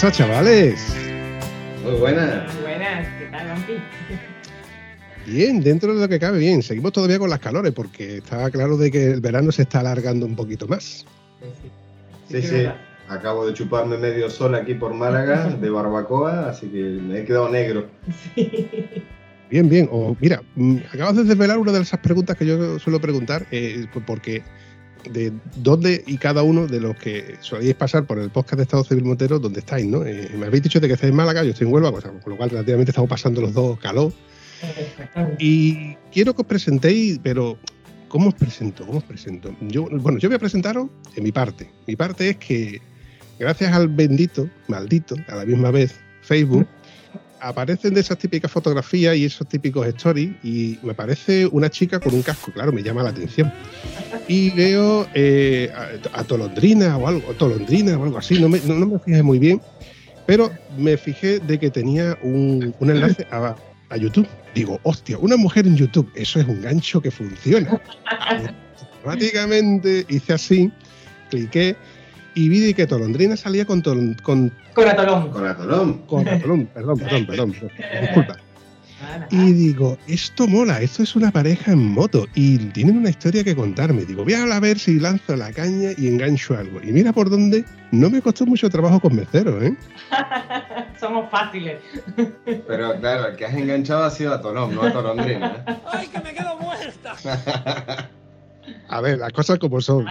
Pasa, chavales? Muy buenas. Muy buenas, ¿qué tal, Gampi? Bien, dentro de lo que cabe, bien. Seguimos todavía con las calores porque está claro de que el verano se está alargando un poquito más. Sí, sí. Acabo de chuparme medio sol aquí por Málaga de barbacoa, así que me he quedado negro. Bien, bien. O mira, mm, acabas de desvelar una de esas preguntas que yo suelo preguntar, eh, porque de dónde y cada uno de los que soléis pasar por el podcast de Estado Civil Motero, donde estáis, ¿no? Eh, me habéis dicho de que estáis en Málaga, yo estoy en Huelva, pues, con lo cual relativamente estamos pasando los dos calor. Y quiero que os presentéis, pero ¿cómo os presento? ¿Cómo os presento? Yo, bueno, yo voy a presentaros en mi parte. Mi parte es que, gracias al bendito, maldito, a la misma vez, Facebook, aparecen de esas típicas fotografías y esos típicos stories y me aparece una chica con un casco, claro, me llama la atención. Y veo eh, a, a, Tolondrina o algo, Tolondrina o algo así, no me, no, no me fijé muy bien, pero me fijé de que tenía un, un enlace a, a YouTube. Digo, hostia, una mujer en YouTube, eso es un gancho que funciona. Automáticamente hice así, cliqué y vi de que Tolondrina salía con, tol, con, Con atolón. Con atolón. con atolón, perdón, perdón, perdón, disculpa. Y digo, esto mola, esto es una pareja en moto y tienen una historia que contarme. Digo, voy a ver si lanzo la caña y engancho algo. Y mira por dónde, no me costó mucho trabajo convenceros, ¿eh? Somos fáciles. Pero claro, el que has enganchado ha sido atolón, no a Tolondrina. ¡Ay, que me quedo muerta! A ver, las cosas como son.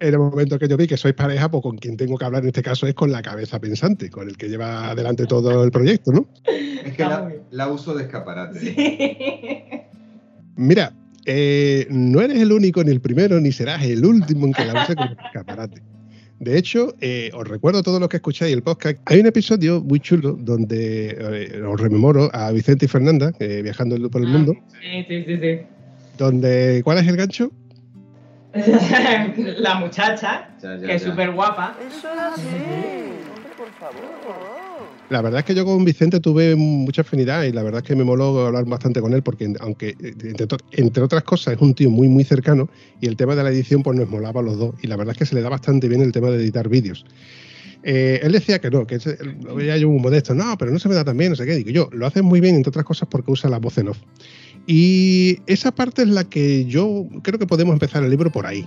En el momento que yo vi que sois pareja, pues con quien tengo que hablar en este caso es con la cabeza pensante, con el que lleva adelante todo el proyecto, ¿no? Es que la, uso de escaparate. Sí. Mira, eh, no eres el único ni el primero, ni serás el último en que la use como escaparate. De hecho, eh, os recuerdo a todos los que escucháis el podcast. Hay un episodio muy chulo donde eh, os rememoro a Vicente y Fernanda eh, viajando por el mundo. Sí, sí, sí, sí. Donde, ¿Cuál es el gancho? La muchacha, Ya, ya, que es súper guapa. Eso es así. Hombre, por favor. La verdad es que yo con Vicente tuve mucha afinidad y la verdad es que me moló hablar bastante con él porque aunque entre, otras cosas es un tío muy muy cercano y el tema de la edición pues nos molaba a los dos y la verdad es que se le da bastante bien el tema de editar vídeos. Eh, él decía que no, que lo veía yo muy modesto, no, pero no se me da tan bien, no sé qué, digo yo, lo haces muy bien entre otras cosas porque usa la voz en off. Y esa parte es la que yo creo que podemos empezar el libro por ahí.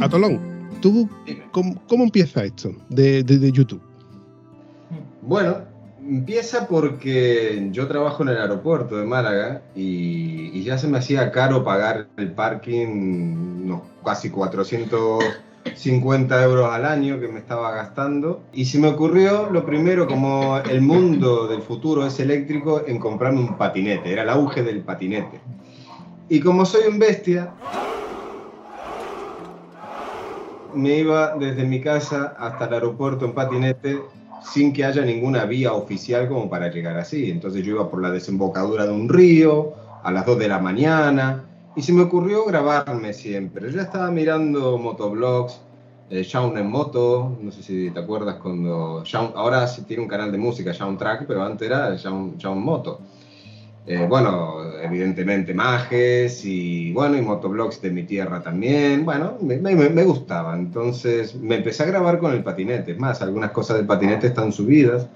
Atolón, ¿tú cómo, cómo empieza esto de, de- de YouTube? Bueno, empieza porque yo trabajo en el aeropuerto de Málaga y, y ya se me hacía caro pagar el parking, unos casi 450 euros al año que me estaba gastando. Y se me ocurrió lo primero, como el mundo del futuro es eléctrico, en comprarme un patinete. Era el auge del patinete. Y como soy un bestia, me iba desde mi casa hasta el aeropuerto en patinete sin que haya ninguna vía oficial como para llegar así. Entonces yo iba por la desembocadura de un río a las 2 de la mañana y se me ocurrió grabarme siempre. Yo estaba mirando motoblogs, eh, Shaun en moto, no sé si te acuerdas cuando Shaun, ahora tiene un canal de música, Shaun Track, pero antes era Shaun, Shaun Moto. Eh, bueno, evidentemente Majes y bueno, y motoblogs de mi tierra también. Bueno, me, gustaba. Entonces me empecé a grabar con el patinete. Es más, algunas cosas del patinete están subidas.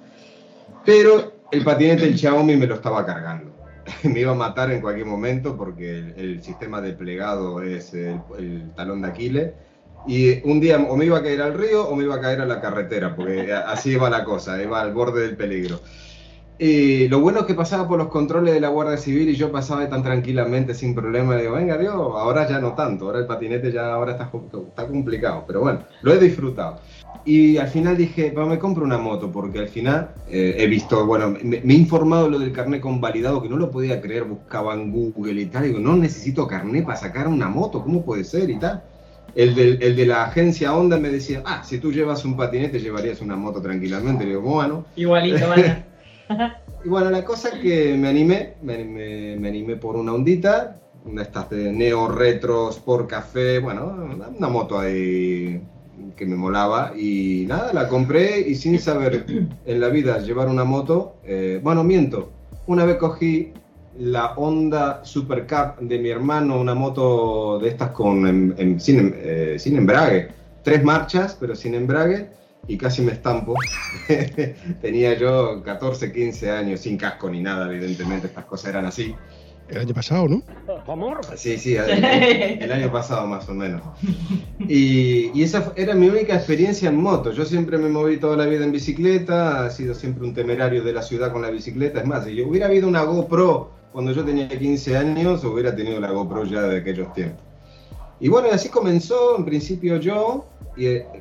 Pero el patinete, el Xiaomi, me lo estaba cargando. me iba a matar en cualquier momento porque el, el sistema de plegado es el, el talón de Aquiles. Y un día o me iba a caer al río o me iba a caer a la carretera, porque así iba la cosa, iba al borde del peligro. Y lo bueno es que pasaba por los controles de la Guardia Civil y yo pasaba tan tranquilamente, sin problema. Digo, venga, Dios, ahora ya no tanto, ahora el patinete ya ahora está, está complicado, pero bueno, lo he disfrutado. Y al final dije, pues me compro una moto, porque al final eh, he visto, bueno, me, me, he informado lo del carnet convalidado, que no lo podía creer, buscaba en Google y tal. Digo, no necesito carnet para sacar una moto, ¿cómo puede ser y tal? El de, el de, la agencia Honda me decía, ah, si tú llevas un patinete llevarías una moto tranquilamente. Le digo, bueno. Igualito, vaya. y bueno, la cosa que me animé, me, animé por una ondita, una estas de Neo Retro Sport Café, bueno, una, moto ahí que me molaba y nada, la compré y sin saber en la vida llevar una moto, eh, bueno, miento, una vez cogí la Honda Super Cup de mi hermano, una moto de estas con en, sin, eh, sin, embrague, tres marchas, pero sin embrague, y casi me estampo. Tenía yo 14, 15 años, sin casco ni nada, evidentemente, estas cosas eran así. El año pasado, ¿no? ¿Amor? Sí, sí, el, el, año pasado más o menos. Y, y, esa era mi única experiencia en moto. Yo siempre me moví toda la vida en bicicleta, he sido siempre un temerario de la ciudad con la bicicleta. Es más, si yo hubiera habido una GoPro cuando yo tenía 15 años, hubiera tenido la GoPro ya de aquellos tiempos. Y bueno, así comenzó en principio yo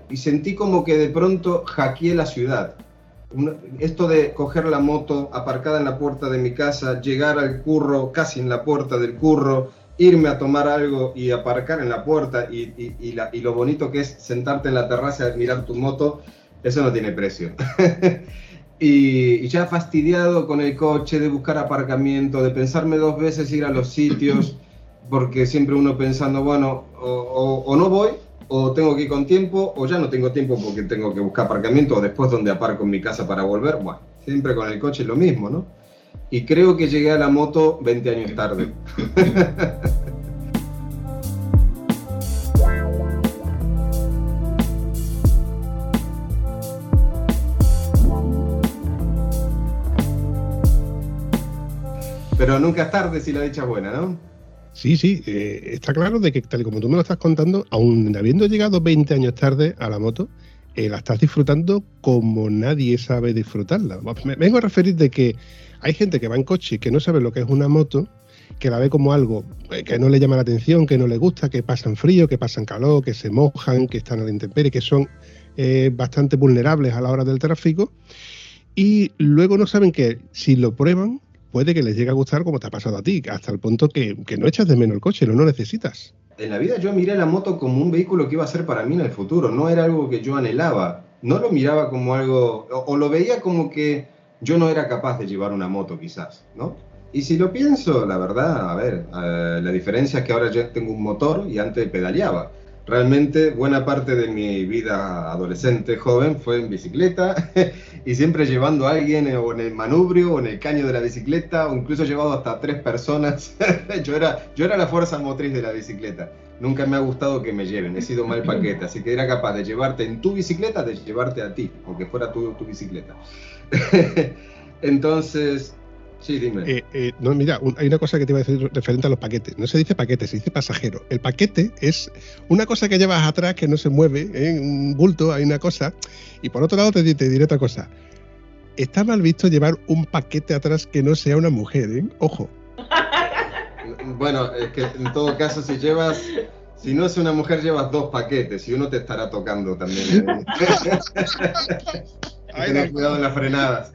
y, sentí como que de pronto hackeé la ciudad. Esto de coger la moto aparcada en la puerta de mi casa, llegar al curro casi en la puerta del curro, irme a tomar algo y aparcar en la puerta y, y lo bonito que es sentarte en la terraza y mirar tu moto, eso no tiene precio. y, ya fastidiado con el coche, de buscar aparcamiento, de pensarme dos veces ir a los sitios, porque siempre uno pensando, bueno, o, o, o no voy o tengo que ir con tiempo, o ya no tengo tiempo porque tengo que buscar aparcamiento, o después donde aparco en mi casa para volver. Bueno, siempre con el coche lo mismo, ¿no? Y creo que llegué a la moto 20 años tarde. Pero nunca es tarde si la dicha es buena, ¿no? Sí, sí, eh, está claro de que tal y como tú me lo estás contando, aún habiendo llegado 20 años tarde a la moto, eh, la estás disfrutando como nadie sabe disfrutarla. Me vengo a referir de que hay gente que va en coche que no sabe lo que es una moto, que la ve como algo eh, que no le llama la atención, que no le gusta, que pasan frío, que pasan calor, que se mojan, que están a la intemperie, que son eh, bastante vulnerables a la hora del tráfico. Y luego no saben que si lo prueban, puede que les llegue a gustar como te ha pasado a ti, hasta el punto que, que no echas de menos el coche, no necesitas. En la vida yo miré la moto como un vehículo que iba a ser para mí en el futuro, no era algo que yo anhelaba, no lo miraba como algo, o, lo veía como que yo no era capaz de llevar una moto quizás, ¿no? Y si lo pienso, la verdad, a ver, eh, la diferencia es que ahora ya tengo un motor y antes pedaleaba. Realmente buena parte de mi vida adolescente, joven, fue en bicicleta y siempre llevando a alguien o en el manubrio o en el caño de la bicicleta o incluso llevado hasta tres personas. yo, era, yo era la fuerza motriz de la bicicleta. Nunca me ha gustado que me lleven, he sido mal paquete, así que era capaz de llevarte en tu bicicleta, de llevarte a ti, aunque fuera tu, tu bicicleta. Entonces, Sí, dime. Eh, eh, no, mira, un, hay una cosa que te iba a decir referente a los paquetes. No se dice paquete, se dice pasajero. El paquete es una cosa que llevas atrás que no se mueve, ¿eh? un bulto, hay una cosa. Y por otro lado, te, te, diré otra cosa. Está mal visto llevar un paquete atrás que no sea una mujer, ¿eh? Ojo. Bueno, es que en todo caso, si llevas. Si no es una mujer, llevas dos paquetes y uno te estará tocando también. Tener cuidado en las frenadas.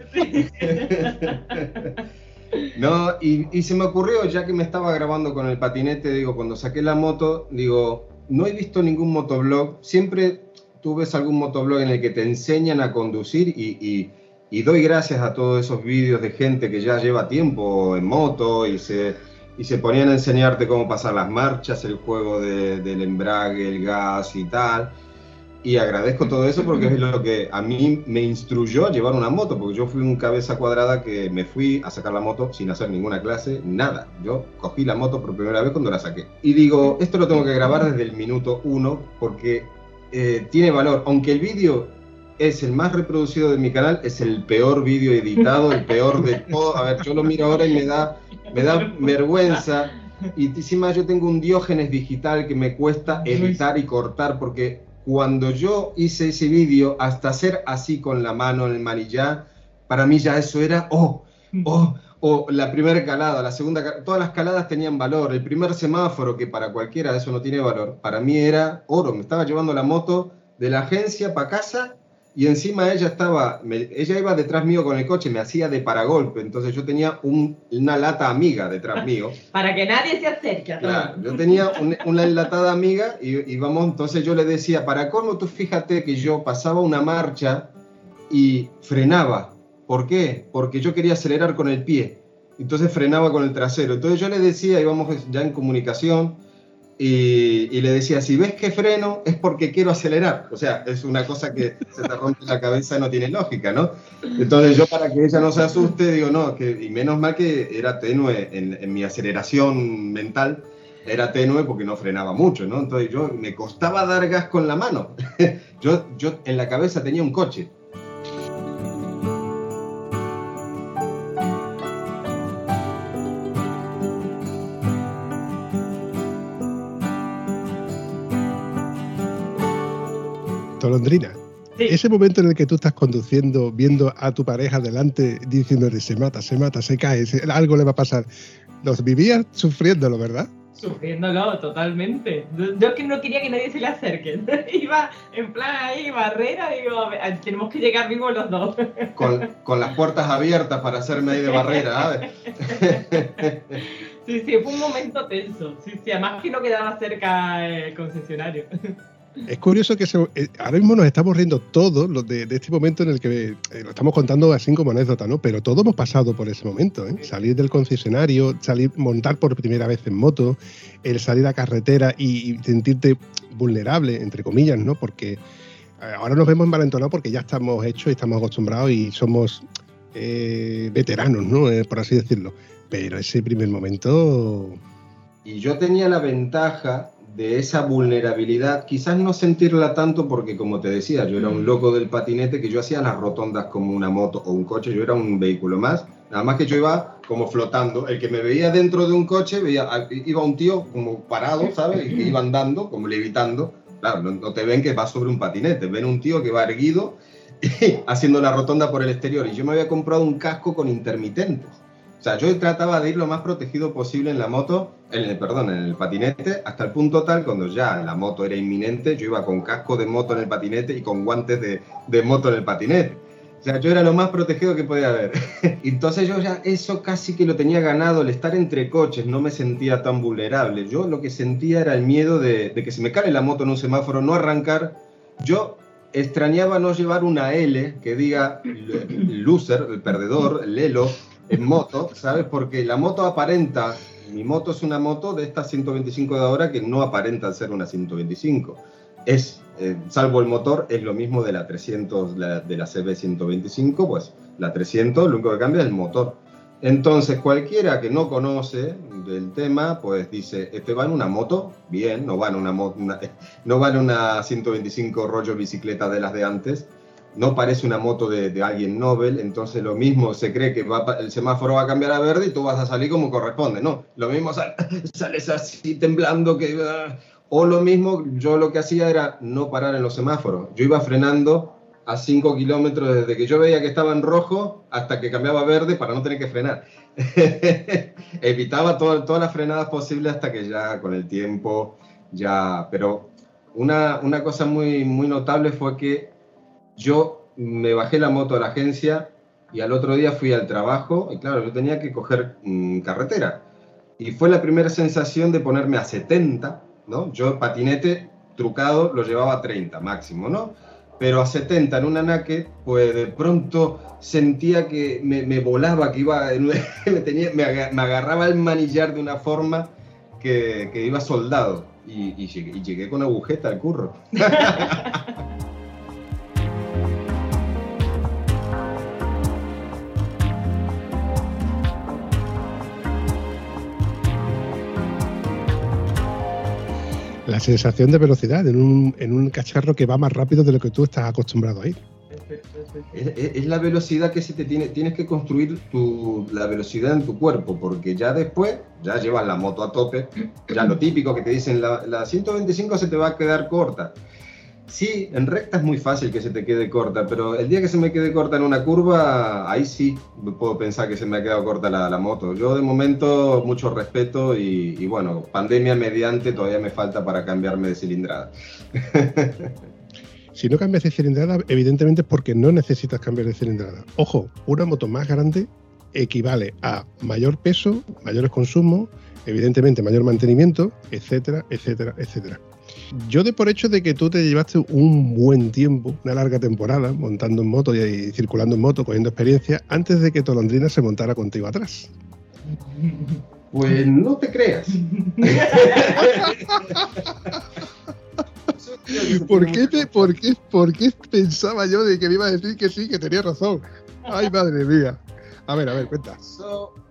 No, y, y, se me ocurrió, ya que me estaba grabando con el patinete, digo, cuando saqué la moto, digo, no he visto ningún motoblog, siempre tú ves algún motoblog en el que te enseñan a conducir y, y, y doy gracias a todos esos vídeos de gente que ya lleva tiempo en moto y se, y se ponían a enseñarte cómo pasar las marchas, el juego de, del embrague, el gas y tal y agradezco todo eso porque es lo que a mí me instruyó a llevar una moto, porque yo fui un cabeza cuadrada que me fui a sacar la moto sin hacer ninguna clase, nada. Yo cogí la moto por primera vez cuando la saqué. Y digo, esto lo tengo que grabar desde el minuto uno porque eh, tiene valor, aunque el vídeo es el más reproducido de mi canal, es el peor vídeo editado, el peor de todo. A ver, yo lo miro ahora y me da, me da vergüenza. Y encima yo tengo un diógenes digital que me cuesta editar y cortar porque cuando yo hice ese vídeo, hasta hacer así con la mano en el manillar, para mí ya eso era, oh, oh, oh, la primera calada, la segunda, todas las caladas tenían valor. El primer semáforo, que para cualquiera eso no tiene valor, para mí era oro. Me estaba llevando la moto de la agencia para casa y encima ella estaba, me- ella iba detrás mío con el coche, me hacía de paragolpe, entonces yo tenía un- una lata amiga detrás mío. Para que nadie se acerque. Claro, yo tenía un- una enlatada amiga y, y vamos, entonces yo le decía, para cómo tú fíjate que yo pasaba una marcha y frenaba. ¿Por qué? Porque yo quería acelerar con el pie. Entonces frenaba con el trasero. Entonces yo le decía, íbamos ya en comunicación, y, y le decía, si ves que freno es porque quiero acelerar. O sea, es una cosa que se te rompe la cabeza, no tiene lógica, ¿no? Entonces yo para que ella no se asuste, digo, no, que, y menos mal que era tenue en, en mi aceleración mental, era tenue porque no frenaba mucho, ¿no? Entonces yo me costaba dar gas con la mano. yo, yo en la cabeza tenía un coche. Tolondrina, Sí. ese momento en el que tú estás conduciendo, viendo a tu pareja delante, diciéndole se mata, se mata, se cae, se- algo le va a pasar, los vivías sufriéndolo, ¿verdad? Sufriéndolo totalmente. Yo- Yo que no quería que nadie se le acerque. Iba en plan ahí, barrera, digo, tenemos que llegar vivos los dos. Con, con las puertas abiertas para hacerme ahí de barrera, ¿sabes? Sí, sí, fue un momento tenso. Sí, sí, además que no quedaba cerca el concesionario. Es curioso que se- eh, ahora mismo nos estamos riendo todos los de, de este momento en el que eh, lo estamos contando así como anécdota, ¿no? Pero todos hemos pasado por ese momento, ¿eh? Salir del concesionario, salir, montar por primera vez en moto, el salir a carretera y, y sentirte vulnerable, entre comillas, ¿no? Porque eh, ahora nos vemos envalentonados porque ya estamos hechos y estamos acostumbrados y somos eh, veteranos, ¿no? Eh, por así decirlo. Pero ese primer momento... Y yo tenía la ventaja de esa vulnerabilidad, quizás no sentirla tanto porque, como te decía, yo era un loco del patinete, que yo hacía las rotondas como una moto o un coche, yo era un vehículo más, nada más que yo iba como flotando. El que me veía dentro de un coche, veía, iba un tío como parado, ¿sabes? Y que iba andando, como levitando. Claro, no, no te ven que va sobre un patinete, ven un tío que va erguido haciendo la rotonda por el exterior. Y yo me había comprado un casco con intermitentes. O sea, yo trataba de ir lo más protegido posible en la moto, en el, perdón, en el patinete, hasta el punto tal, cuando ya la moto era inminente, yo iba con casco de moto en el patinete y con guantes de, de moto en el patinete. O sea, yo era lo más protegido que podía haber. Entonces yo ya eso casi que lo tenía ganado, el estar entre coches, no me sentía tan vulnerable. Yo lo que sentía era el miedo de, de que se me cae la moto en un semáforo, no arrancar. Yo extrañaba no llevar una L que diga loser, el perdedor, Lelo, en moto, ¿sabes? Porque la moto aparenta, mi moto es una moto de estas 125 de ahora que no aparenta ser una 125. Es, eh, salvo el motor, es lo mismo de la 300, la- de la CB 125, pues la 300 lo único que cambia es el motor. Entonces, cualquiera que no conoce del tema, pues dice, este va en una moto, bien, no va en una, una- no va en una 125 rollo bicicleta de las de antes, no parece una moto de, alguien Nobel, entonces lo mismo se cree que va, el semáforo va a cambiar a verde y tú vas a salir como corresponde, no, lo mismo sal- sales así temblando que... ah, O lo mismo, yo lo que hacía era no parar en los semáforos, yo iba frenando a 5 kilómetros desde que yo veía que estaba en rojo hasta que cambiaba a verde para no tener que frenar. Evitaba todo- todas las frenadas posibles hasta que ya con el tiempo ya... Pero una, una cosa muy, muy notable fue que yo me bajé la moto a la agencia y al otro día fui al trabajo y claro, yo tenía que coger mm, carretera. Y fue la primera sensación de ponerme a 70, ¿no? Yo patinete trucado lo llevaba a 30 máximo, ¿no? Pero a 70 en una naked, pues de pronto sentía que me, volaba, que iba, me, tenía, me, aga- me agarraba el manillar de una forma que, iba soldado. Y llegué, y llegué con agujeta al curro. La sensación de velocidad en un, en un cacharro que va más rápido de lo que tú estás acostumbrado a ir. es la velocidad que se te tiene, tienes que construir tu, la velocidad en tu cuerpo, porque ya después, ya llevas la moto a tope, ya lo típico que te dicen, la, la 125 se te va a quedar corta. Sí, en recta es muy fácil que se te quede corta, pero el día que se me quede corta en una curva, ahí sí puedo pensar que se me ha quedado corta la, moto. Yo de momento mucho respeto y, y bueno, pandemia mediante todavía me falta para cambiarme de cilindrada. Si no cambias de cilindrada, evidentemente es porque no necesitas cambiar de cilindrada. Ojo, una moto más grande equivale a mayor peso, mayores consumos, evidentemente mayor mantenimiento, etcétera, etcétera, etcétera. Yo de por hecho de que tú te llevaste un buen tiempo, una larga temporada, montando en moto y, circulando en moto, cogiendo experiencia, antes de que Tolondrina se montara contigo atrás. Pues no te creas. ¿Por qué, pe- por, qué, ¿Por qué pensaba yo de que me iba a decir que sí, que tenía razón? Ay, madre mía. A ver, a ver, cuenta.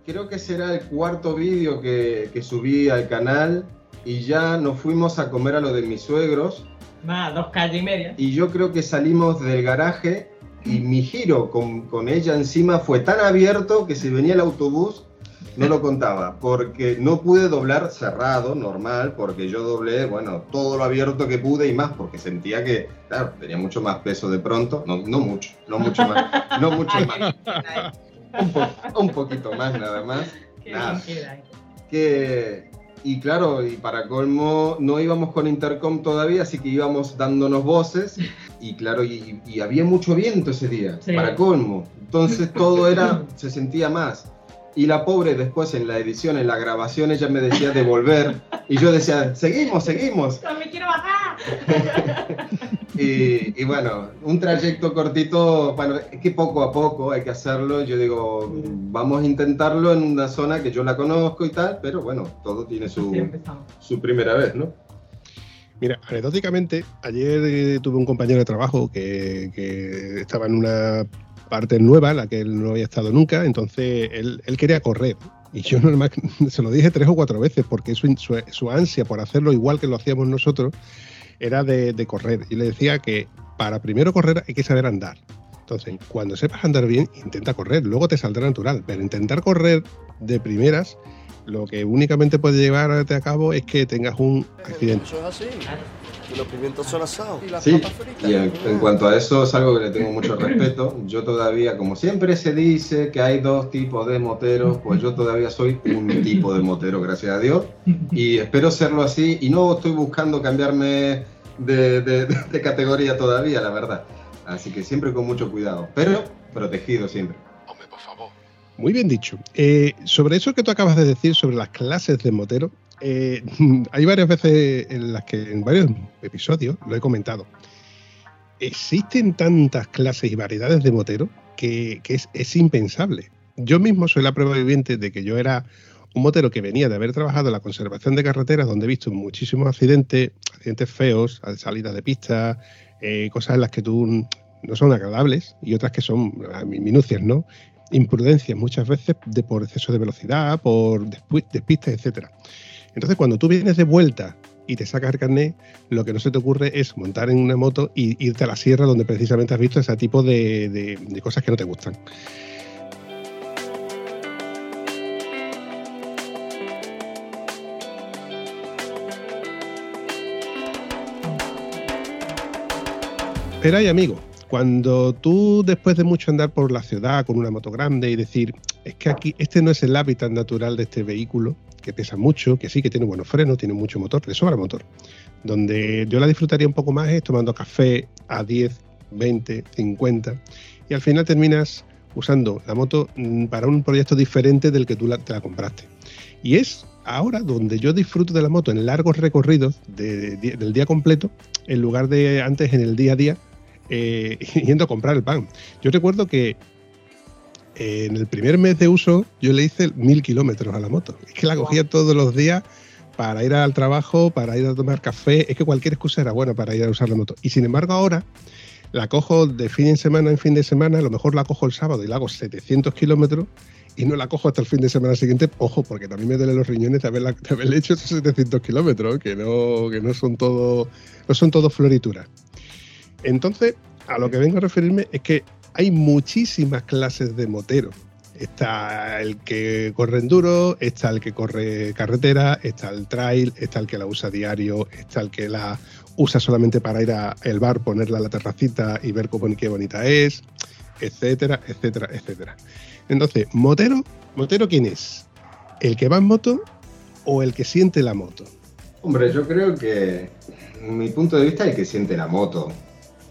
Creo que será el cuarto vídeo que, que subí al canal y ya nos fuimos a comer a lo de mis suegros Nada, dos calles y media. y yo creo que salimos del garaje y mi giro con, con ella encima fue tan abierto que si venía el autobús no lo contaba porque no pude doblar cerrado, normal, porque yo doblé, bueno, todo lo abierto que pude y más porque sentía que, claro, tenía mucho más peso de pronto, no, no mucho, no mucho más, no mucho más, un, po- un poquito más nada más. qué Nada. bien queda. que y claro, y para colmo no íbamos con intercom todavía, así que íbamos dándonos voces y claro, y, y había mucho viento ese día, Sí. para colmo. Entonces todo era, se sentía más. Y la pobre después en la edición, en la grabación, ella me decía de volver y yo decía, seguimos, seguimos. ¡No me quiero bajar! Y, y bueno, un trayecto cortito, bueno, es que poco a poco hay que hacerlo. Yo digo, vamos a intentarlo en una zona que yo la conozco y tal, pero bueno, todo tiene su, su primera vez, ¿no? Mira, anecdóticamente, ayer eh, tuve un compañero de trabajo que, que estaba en una parte nueva, en la que él no había estado nunca, entonces él, él quería correr. Y yo normal, se lo dije tres o cuatro veces, porque su, su, su ansia por hacerlo igual que lo hacíamos nosotros era de, de correr. Y le decía que para primero correr hay que saber andar. Entonces, cuando sepas andar bien, intenta correr, luego te saldrá natural. Pero intentar correr de primeras, lo que únicamente puede llevarte a cabo es que tengas un accidente. Eso es así. Los pimientos son asados. Y las Sí, papas fritas. y en, en cuanto a eso es algo que le tengo mucho respeto. Yo todavía, como siempre se dice que hay dos tipos de moteros, pues yo todavía soy un tipo de motero, gracias a Dios. Y espero serlo así y no estoy buscando cambiarme de, de- de categoría todavía, la verdad. Así que siempre con mucho cuidado, pero protegido siempre. Hombre, por favor. Muy bien dicho. Eh, sobre eso que tú acabas de decir, sobre las clases de motero, eh, hay varias veces en las que, en varios episodios, lo he comentado. Existen tantas clases y variedades de motero que, es, impensable. Yo mismo soy la prueba viviente de que yo era un motero que venía de haber trabajado en la conservación de carreteras, donde he visto muchísimos accidentes, accidentes feos, salidas de pista, eh, cosas en las que tú no son agradables y otras que son ah, minucias, ¿no? Imprudencias muchas veces por exceso de velocidad, por despistes, etcétera. Entonces, cuando tú vienes de vuelta y te sacas el carnet, lo que no se te ocurre es montar en una moto y irte a la sierra donde precisamente has visto ese tipo de, de- de cosas que no te gustan. Pero hay amigos, cuando tú después de mucho andar por la ciudad con una moto grande y decir, es que aquí este no es el hábitat natural de este vehículo, que pesa mucho, que sí, que tiene buenos frenos, tiene mucho motor, le sobra motor. Donde yo la disfrutaría un poco más es tomando café a 10, 20, 50 y al final terminas usando la moto mm, para un proyecto diferente del que tú te la compraste. Y es ahora donde yo disfruto de la moto en largos recorridos de- de- del día completo, en lugar de antes en el día a día, eh, yendo a comprar el pan. Yo recuerdo que en el primer mes de uso yo le hice mil kilómetros a la moto. Es que la cogía todos los días para ir al trabajo, para ir a tomar café. Es que cualquier excusa era buena para ir a usar la moto. Y sin embargo ahora la cojo de fin de semana en fin de semana, a lo mejor la cojo el sábado y la hago 700 kilómetros y no la cojo hasta el fin de semana siguiente, ojo, porque también me duelen los riñones de, haberla, de haberle hecho esos 700 kilómetros, que no, que no son todo, no son todo florituras. Entonces, a lo que vengo a referirme es que hay muchísimas clases de motero. Está el que corre enduro, está el que corre carretera, está el trail, está el que la usa diario, está el que la usa solamente para ir al bar, ponerla a la terracita y ver cómo qué bonita es, etcétera, etcétera, etcétera. Entonces, motero, motero quién es? ¿El que va en moto o el que siente la moto? Hombre, yo creo que, mi punto de vista, el que siente la moto.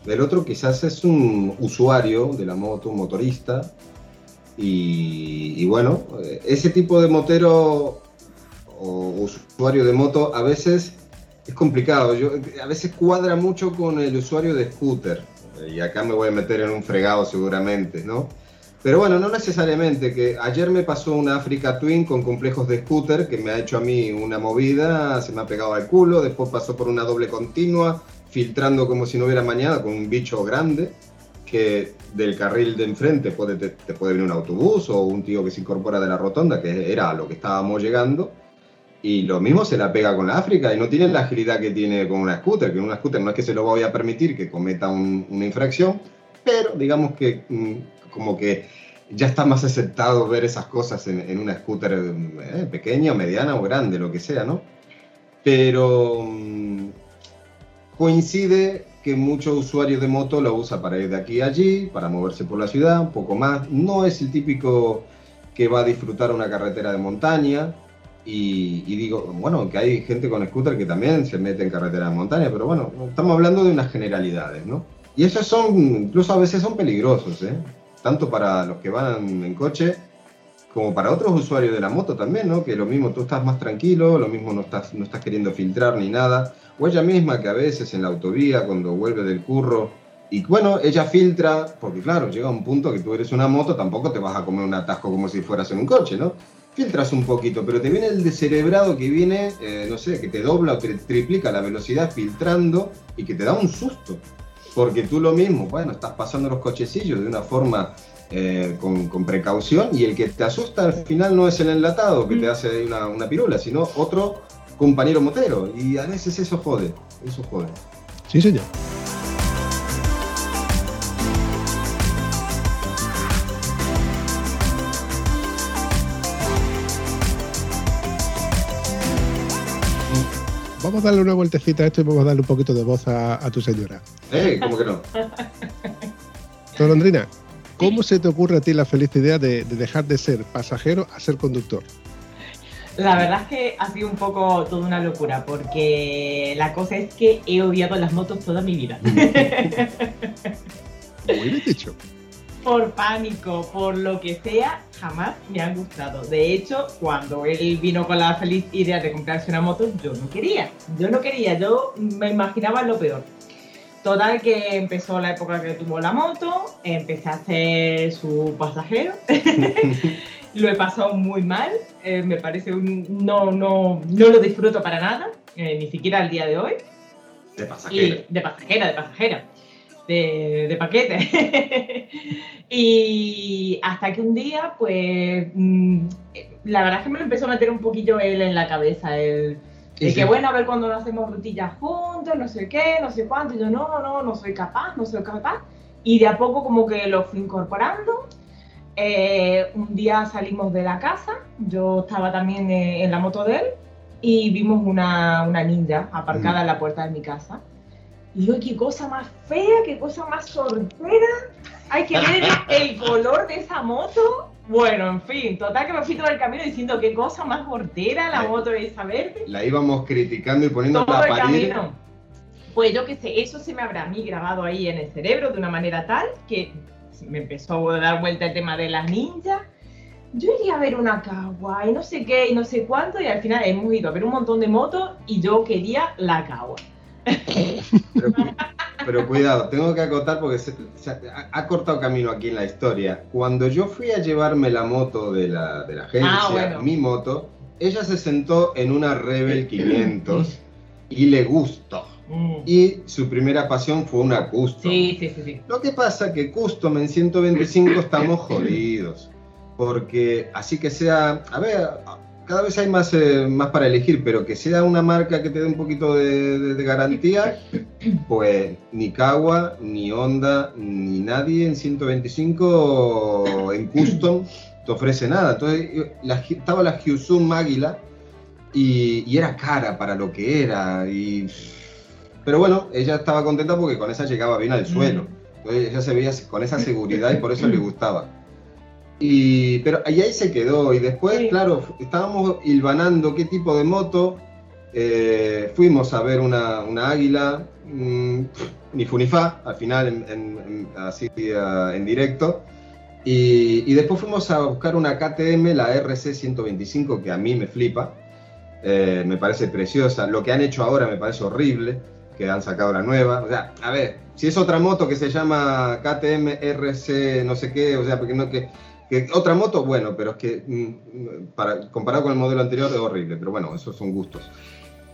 El otro quizás es un usuario de la moto, un motorista, y, bueno, ese tipo de motero o usuario de moto a veces es complicado. Yo, a veces cuadra mucho con el usuario de scooter. Y acá me voy a meter en un fregado seguramente, ¿no? Pero bueno, no necesariamente, que ayer me pasó una Africa Twin con complejos de scooter que me ha hecho a mí una movida, se me ha pegado al culo, después pasó por una doble continua, filtrando como si no hubiera mañana con un bicho grande que del carril de enfrente puede, te, puede venir un autobús o un tío que se incorpora de la rotonda, que era a lo que estábamos llegando. Y lo mismo se la pega con la África y no tiene la agilidad que tiene con una scooter, que una scooter no es que se lo voy a permitir que cometa una infracción, pero digamos que mm, como que ya está más aceptado ver esas cosas en, una scooter eh, pequeña, mediana o grande, lo que sea, ¿no? Pero mm, coincide que muchos usuarios de moto lo usa para ir de aquí a allí, para moverse por la ciudad, un poco más. No es el típico que va a disfrutar una carretera de montaña. Y, digo, bueno, que hay gente con scooter que también se mete en carretera de montaña, pero bueno, estamos hablando de unas generalidades, ¿no? Y esos son, incluso a veces son peligrosos, ¿eh? Tanto para los que van en coche como para otros usuarios de la moto también, ¿no? Que lo mismo tú estás más tranquilo, lo mismo no estás, no estás queriendo filtrar ni nada o ella misma que a veces en la autovía, cuando vuelve del curro, y bueno, ella filtra, porque claro, llega un punto que tú eres una moto, tampoco te vas a comer un atasco como si fueras en un coche, ¿no? Filtras un poquito, pero te viene el descerebrado que viene, eh, no sé, que te dobla o te triplica la velocidad filtrando y que te da un susto. Porque tú lo mismo, bueno, estás pasando los cochecillos de una forma eh, con, con, precaución y el que te asusta al final no es el enlatado que te mm. hace una, una pirula, sino otro compañero motero. Y a veces eso jode, eso jode. Sí, señor. Vamos a darle una vueltecita a esto y vamos a darle un poquito de voz a, tu señora. ¡Eh! ¿Cómo que no? Tolondrina, ¿cómo se te ocurre a ti la feliz idea de dejar de ser pasajero a ser conductor? La verdad es que ha sido un poco toda una locura, porque la cosa es que he odiado las motos toda mi vida. Muy bien dicho. Por pánico, por lo que sea, jamás me han gustado. De hecho, cuando él vino con la feliz idea de comprarse una moto, yo no quería. Yo no quería, yo me imaginaba lo peor. Total que empezó la época que tuvo la moto, empecé a ser su pasajero. lo he pasado muy mal, eh, me parece un... No, no, no lo disfruto para nada, eh, ni siquiera al día de hoy. De pasajera. de pasajera, de pasajera. De, de paquete. y hasta que un día, pues, mm, la verdad es que me lo empezó a meter un poquillo él en la cabeza, el, que bueno, a ver cuando nos hacemos rutillas juntos, no sé qué, no sé cuánto, y yo no, no, no soy capaz, no soy capaz. Y de a poco como que lo fui incorporando eh, un día salimos de la casa, yo estaba también eh, en la moto de él y vimos una, una ninja aparcada en la puerta de mi casa. Y yo, qué cosa más fea, qué cosa más sortera. Hay que ver el, color de esa moto. Bueno, en fin, total que me fui todo el camino diciendo qué cosa más hortera la moto de esa verde. La íbamos criticando y poniendo todo el camino. Pues yo qué sé, eso se me habrá a mí grabado ahí en el cerebro de una manera tal que me empezó a dar vuelta el tema de las ninjas. Yo iría a ver una cagua y no sé qué y no sé cuánto y al final hemos ido a ver un montón de motos y yo quería la cagua. Pero, cuidado, tengo que acotar porque se, ha, cortado camino aquí en la historia. Cuando yo fui a llevarme la moto de la, de la agencia, ah, mi moto, ella se sentó en una Rebel 500 y le gustó. Mm. Y su primera pasión fue una custom. Sí, sí, sí, Lo que pasa que custom en 125 estamos jodidos. Porque así que sea, a ver, cada vez hay más, eh, más para elegir, pero que sea una marca que te dé un poquito de, garantía, pues ni Kawa, ni Honda, ni nadie en 125 en custom te ofrece nada. Entonces estaba la Hyusum Águila y, y, era cara para lo que era. Y, pero bueno, ella estaba contenta porque con esa llegaba bien al suelo. Entonces ella se veía con esa seguridad y por eso le gustaba. Y, pero ahí, ahí se quedó y después, claro, estábamos hilvanando qué tipo de moto. Eh, fuimos a ver una, una águila, mmm, ni Funifá, al final en, en, así uh, en directo. Y, y, después fuimos a buscar una KTM, la RC 125, que a mí me flipa, eh, me parece preciosa. Lo que han hecho ahora me parece horrible, que han sacado la nueva. O sea, a ver, si es otra moto que se llama KTM RC no sé qué, o sea, porque no que otra moto, bueno, pero es que mm, para, comparado con el modelo anterior es horrible, pero bueno, esos son gustos.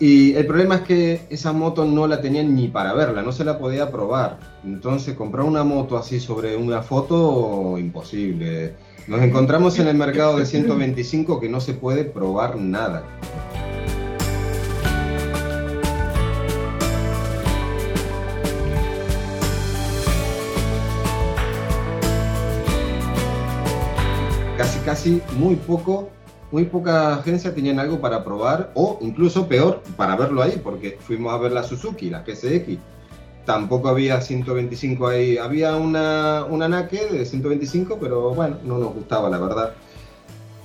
Y el problema es que esa moto no la tenían ni para verla, no se la podía probar. Entonces comprar una moto así sobre una foto, imposible. Nos encontramos en el mercado de 125 que no se puede probar nada. Casi muy poco, muy poca agencia tenían algo para probar o incluso peor, para verlo ahí, porque fuimos a ver la Suzuki, la GSX. Tampoco había 125 ahí, había una, una Nake de 125, pero bueno, no nos gustaba la verdad.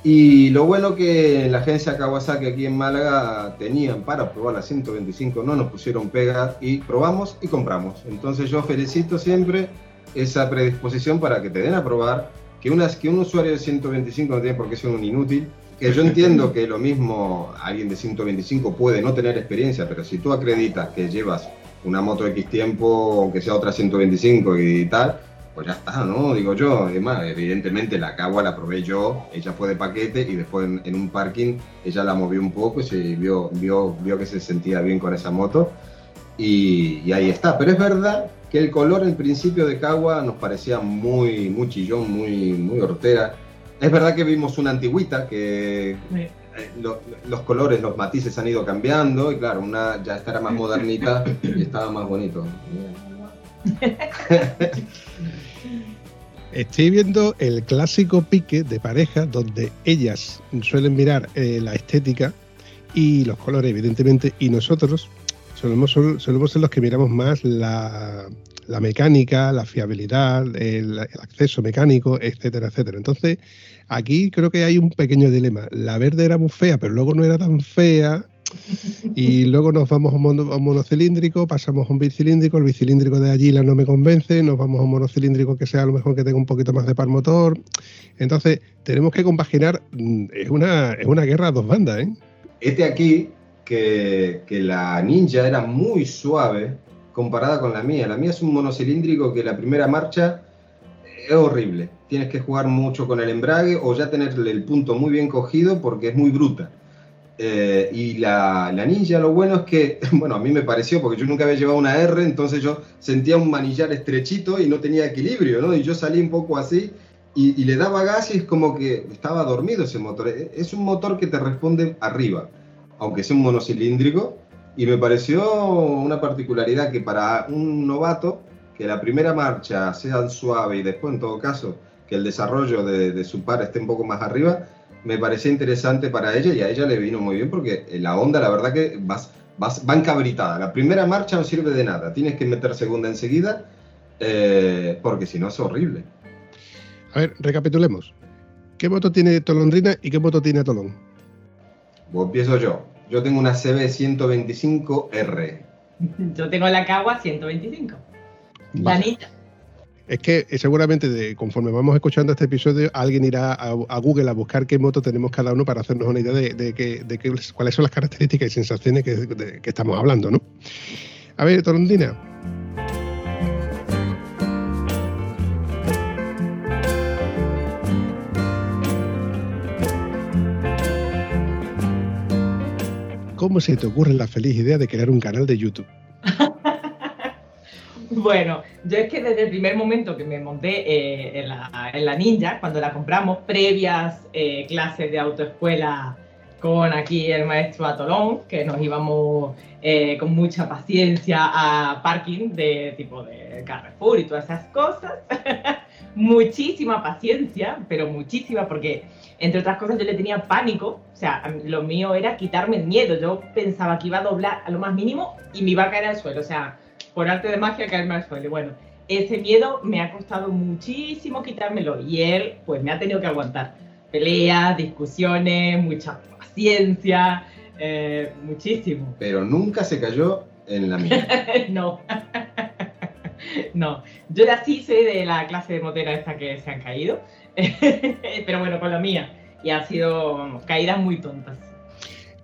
Y lo bueno que la agencia Kawasaki aquí en Málaga tenían para probar la 125, no nos pusieron pega y probamos y compramos. Entonces yo felicito siempre esa predisposición para que te den a probar que, un usuario de 125 no tiene por qué ser un inútil, que yo entiendo que lo mismo alguien de 125 puede no tener experiencia, pero si tú acreditas que llevas una moto X tiempo, aunque sea otra 125 y tal, pues ya está, ¿no? Digo yo. Además, evidentemente la cagua la probé yo, ella fue de paquete y después en, un parking ella la movió un poco y se vio, vio, vio que se sentía bien con esa moto y ahí está. Pero es verdad que el color en principio de Cagua nos parecía muy, muy chillón, muy, muy hortera. Es verdad que vimos una antigüita que eh, lo, los colores, los matices han ido cambiando y claro, una ya estará más modernita y estaba más bonito. Estoy viendo el clásico pique de pareja donde ellas suelen mirar eh, la estética y los colores, evidentemente, y nosotros solemos, solemos ser los que miramos más la, la mecánica, la fiabilidad, el, el, acceso mecánico, etcétera, etcétera. Entonces, aquí creo que hay un pequeño dilema. La verde era muy fea, pero luego no era tan fea. Y luego nos vamos a un, monocilíndrico, pasamos a un bicilíndrico, el bicilíndrico de allí no me convence, nos vamos a un monocilíndrico que sea a lo mejor que tenga un poquito más de par motor. Entonces, tenemos que compaginar, mm, es una, es una guerra a dos bandas, ¿eh? Este aquí, que, la ninja era muy suave, comparada con la mía. La mía es un monocilíndrico que la primera marcha es horrible. Tienes que jugar mucho con el embrague o ya tenerle el punto muy bien cogido porque es muy bruta. Eh, y la, la, ninja, lo bueno es que, bueno, a mí me pareció, porque yo nunca había llevado una R, entonces yo sentía un manillar estrechito y no tenía equilibrio, ¿no? Y yo salí un poco así y, y le daba gas y es como que estaba dormido ese motor. Es un motor que te responde arriba, aunque sea un monocilíndrico, y me pareció una particularidad que para un novato, que la primera marcha sea suave y después en todo caso que el desarrollo de, de su par esté un poco más arriba, me parecía interesante para ella y a ella le vino muy bien porque la onda, la verdad que vas, vas, va encabritada. La primera marcha no sirve de nada, tienes que meter segunda enseguida eh, porque si no es horrible. A ver, recapitulemos. ¿Qué moto tiene Tolondrina y qué moto tiene Tolón? Pues empiezo yo. Yo tengo una CB 125R. Yo tengo la Cagua 125. La. Es que eh, seguramente de, conforme vamos escuchando este episodio, alguien irá a, a, Google a buscar qué moto tenemos cada uno para hacernos una idea de, de, que, de que, cuáles son las características y sensaciones que, que estamos hablando, ¿no? A ver, Torondina, ¿Cómo se te ocurre la feliz idea de crear un canal de YouTube? bueno, yo es que desde el primer momento que me monté eh, en, la, en, la, Ninja, cuando la compramos, previas eh, clases de autoescuela con aquí el maestro Atolón, que nos íbamos eh, con mucha paciencia a parking de tipo de Carrefour y todas esas cosas. muchísima paciencia, pero muchísima, porque entre otras cosas yo le tenía pánico, o sea, lo mío era quitarme el miedo, yo pensaba que iba a doblar a lo más mínimo y me iba a caer al suelo, o sea, por arte de magia caerme al suelo. Bueno, ese miedo me ha costado muchísimo quitármelo y él pues me ha tenido que aguantar peleas, discusiones, mucha paciencia, eh, muchísimo. Pero nunca se cayó en la mía. no. no, yo ya sí sé de la clase de motera esta que se han caído, pero bueno, con la mía. Y ha sido caídas muy tontas.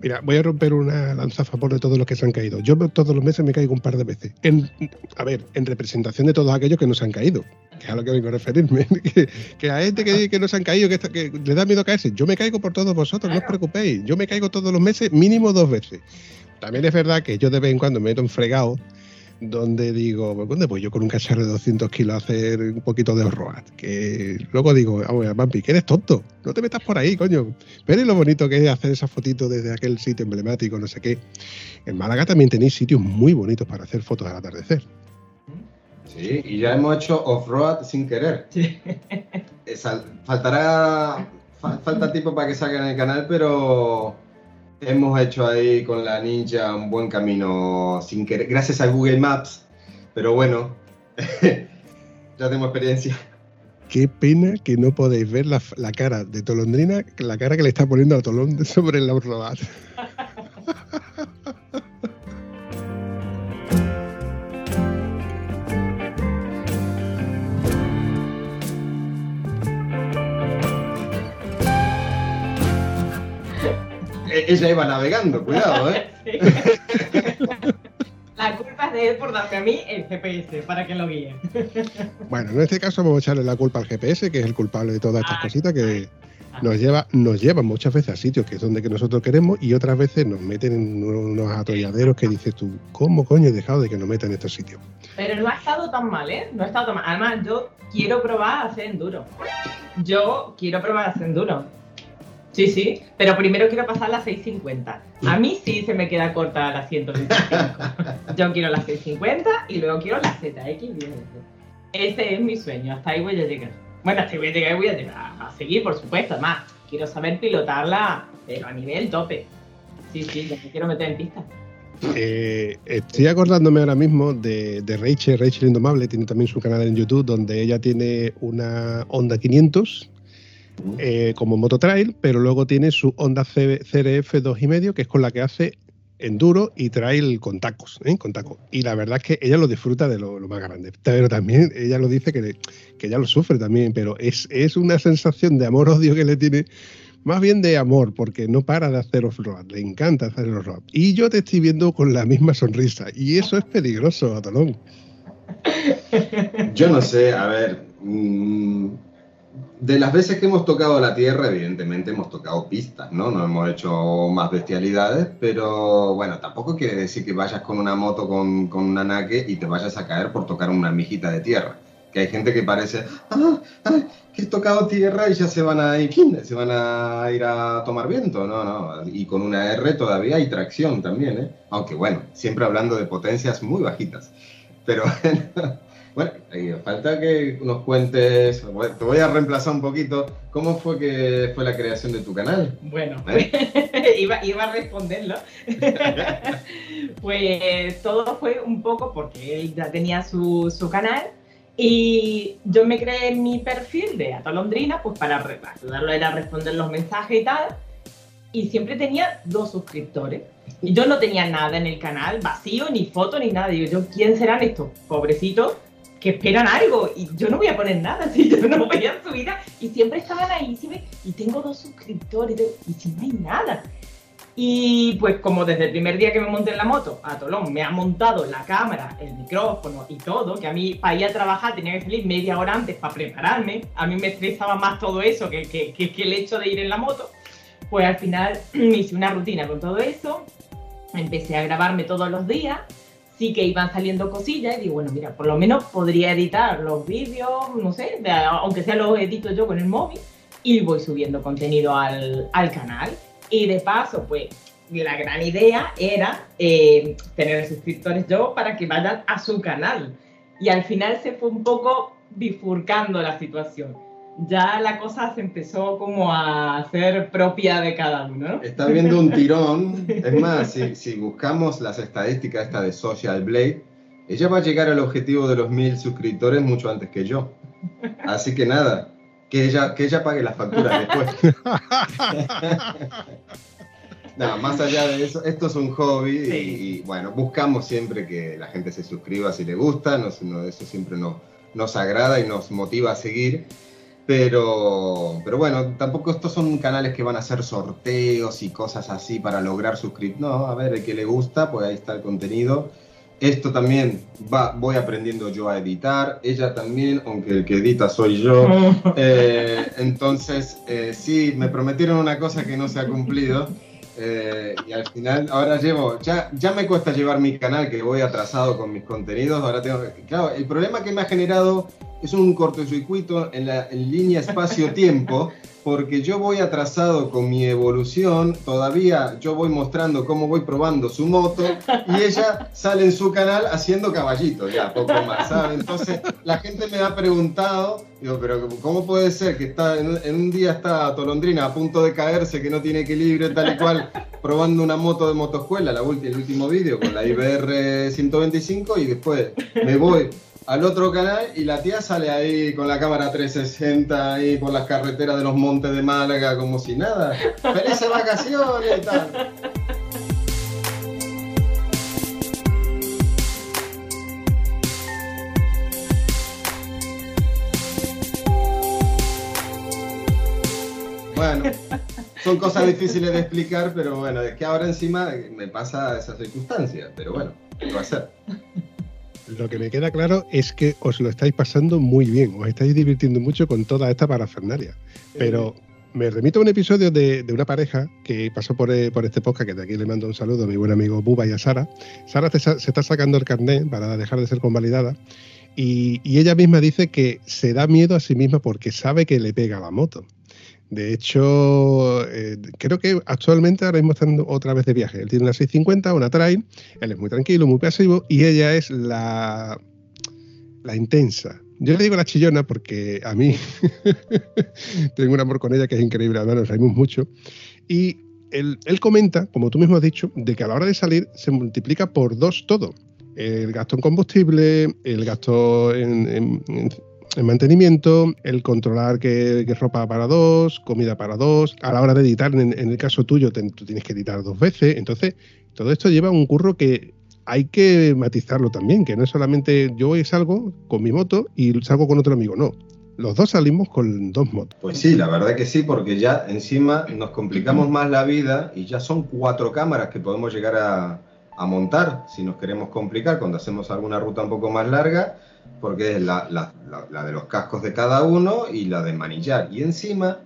Mira, voy a romper una lanza a favor de todos los que se han caído. Yo todos los meses me caigo un par de veces. En, a ver, en representación de todos aquellos que no se han caído, que es a lo que vengo a referirme. que, a gente que, que no se han caído, que, que, le da miedo caerse. Yo me caigo por todos vosotros, no os preocupéis. Yo me caigo todos los meses, mínimo dos veces. También es verdad que yo de vez en cuando me meto en fregado donde digo, ¿dónde voy yo con un cacharro de 200 kilos a hacer un poquito de horror? Que luego digo, ah, Bambi, que eres tonto, no te metas por ahí, coño. Pero lo bonito que es hacer esa fotito desde aquel sitio emblemático, no sé qué. En Málaga también tenéis sitios muy bonitos para hacer fotos al atardecer. Sí, y ya hemos hecho off-road sin querer. Sí. Faltará, falta tiempo para que salga en el canal, pero hemos hecho ahí con la ninja un buen camino sin querer, gracias a Google Maps, pero bueno, ya tengo experiencia. Qué pena que no podéis ver la, cara de Tolondrina, la cara que le está poniendo a Tolón sobre el Outrobat. ella iba navegando, cuidado, ¿eh? La culpa es de él por darme a mí el GPS para que lo guíe. Bueno, en este caso vamos a echarle la culpa al GPS, que es el culpable de todas estas ah, cositas que nos lleva, nos llevan muchas veces a sitios que es donde que nosotros queremos y otras veces nos meten en unos atolladeros que dices tú, ¿cómo coño he dejado de que nos metan en estos sitios? Pero no ha estado tan mal, ¿eh? No ha estado tan mal. Además, yo quiero probar a hacer enduro. Yo quiero probar a hacer enduro. Sí, sí, pero primero quiero pasar la 650. A mí sí se me queda corta la 125. Yo quiero la 650 y luego quiero la ZX. Ese es mi sueño, hasta ahí voy a llegar. Bueno, hasta ahí voy a llegar y voy a, llegar a seguir, por supuesto. Además, quiero saber pilotarla pero a nivel tope. Sí, sí, ya me quiero meter en pista. Eh, estoy acordándome ahora mismo de, de, Rachel, Rachel Indomable, tiene también su canal en YouTube donde ella tiene una Honda 500 eh, como mototrail, pero luego tiene su Honda CRF 2,5, que es con la que hace enduro y trail con tacos, ¿eh? con tacos. Y la verdad es que ella lo disfruta de lo, más grande. Pero también ella lo dice que, que ella lo sufre también, pero es, es una sensación de amor-odio que le tiene, más bien de amor, porque no para de hacer off-road, le encanta hacer el off-road. Y yo te estoy viendo con la misma sonrisa, y eso es peligroso, Atolón. Yo no sé, a ver, mmm, de las veces que hemos tocado la Tierra, evidentemente hemos tocado pistas, ¿no? No hemos hecho más bestialidades, pero bueno, tampoco quiere decir que vayas con una moto con, con un anaque y te vayas a caer por tocar una mijita de tierra. Que hay gente que parece, ah, que he tocado tierra y ya se van a ir, se van a ir a tomar viento. No, no. Y con una R todavía hay tracción también, ¿eh? Aunque bueno, siempre hablando de potencias muy bajitas. Pero. Bueno, falta que nos cuentes, te voy a reemplazar un poquito, ¿cómo fue que fue la creación de tu canal? Bueno, ¿Eh? iba, a responderlo. pues todo fue un poco porque él ya tenía su, canal y yo me creé mi perfil de Atolondrina pues para ayudarlo a, a responder los mensajes y tal. Y siempre tenía dos suscriptores. Y yo no tenía nada en el canal, vacío, ni foto, ni nada. Digo, yo, ¿quién serán estos pobrecitos que esperan algo y yo no voy a poner nada, si yo no voy a subir y siempre estaban ahí, y tengo dos suscriptores y si no hay nada. Y pues como desde el primer día que me monté en la moto, a Tolón me ha montado la cámara, el micrófono y todo, que a mí para ir a trabajar tenía que salir media hora antes para prepararme, a mí me estresaba más todo eso que, que, que el hecho de ir en la moto, pues al final me hice una rutina con todo eso, empecé a grabarme todos los días sí que iban saliendo cosillas y digo, bueno, mira, por lo menos podría editar los vídeos, no sé, aunque sea los edito yo con el móvil y voy subiendo contenido al, al, canal. Y de paso, pues la gran idea era eh, tener suscriptores yo para que vayan a su canal. Y al final se fue un poco bifurcando la situación. Ya la cosa se empezó como a hacer propia de cada uno. Está viendo un tirón. Es más, si, si buscamos las estadísticas esta de Social Blade, ella va a llegar al objetivo de los mil suscriptores mucho antes que yo. Así que nada, que ella, que ella pague las facturas después. no, más allá de eso, esto es un hobby y, bueno, buscamos siempre que la gente se suscriba si le gusta, nos, eso siempre nos, nos agrada y nos motiva a seguir. Pero, pero bueno, tampoco estos son canales que van a hacer sorteos y cosas así para lograr suscriptores. No, a ver, el que le gusta, pues ahí está el contenido esto también va, voy aprendiendo yo a editar, ella también, aunque el que edita soy yo. Eh, entonces, eh, sí, me prometieron una cosa que no se ha cumplido. Eh, y al final, ahora llevo, ya, ya me cuesta llevar mi canal, que voy atrasado con mis contenidos. Ahora tengo claro, el problema que me ha generado es un cortocircuito en la en línea espacio-tiempo porque yo voy atrasado con mi evolución, todavía yo voy mostrando cómo voy probando su moto y ella sale en su canal haciendo caballito, ya poco más. Entonces la gente me ha preguntado, digo, pero ¿cómo puede ser que está en, un día está Tolondrina a punto de caerse, que no tiene equilibrio, tal y cual, probando una moto de motoscuela, la última, el último vídeo con la IBR 125 y después me voy al otro canal y la tía sale ahí con la cámara 360 ahí por las carreteras de los montes de Málaga como si nada. Felices vacaciones y tal. Bueno, son cosas difíciles de explicar, pero bueno, es que ahora encima me pasa esa circunstancia, pero bueno, ¿qué va a ser? Lo que me queda claro es que os lo estáis pasando muy bien, os estáis divirtiendo mucho con toda esta parafernalia. Pero me remito a un episodio de, una pareja que pasó por, eh, este podcast, que de aquí le mando un saludo a mi buen amigo Buba y a Sara. Sara se está sacando el carnet para dejar de ser convalidada y ella misma dice que se da miedo a sí misma porque sabe que le pega la moto. De hecho, eh, creo que actualmente ahora mismo están otra vez de viaje. Él tiene una 650, una trail, él es muy tranquilo, muy pasivo y ella es la, la intensa. Yo le digo la chillona porque a mí tengo un amor con ella que es increíble, además nos reímos mucho. Y él, comenta, como tú mismo has dicho, de que a la hora de salir se multiplica por dos todo. El gasto en combustible, el gasto en el mantenimiento, el controlar que, ropa para dos, comida para dos. A la hora de editar, en, el caso tuyo, tú tienes que editar dos veces. Entonces, todo esto lleva un curro que hay que matizarlo también, que no es solamente yo salgo con mi moto y salgo con otro amigo, no. Los dos salimos con dos motos. Pues sí, la verdad que sí, porque ya encima nos complicamos más la vida y ya son cuatro cámaras que podemos llegar a montar si nos queremos complicar cuando hacemos alguna ruta un poco más larga porque es la, de los cascos de cada uno y la de manillar. Y encima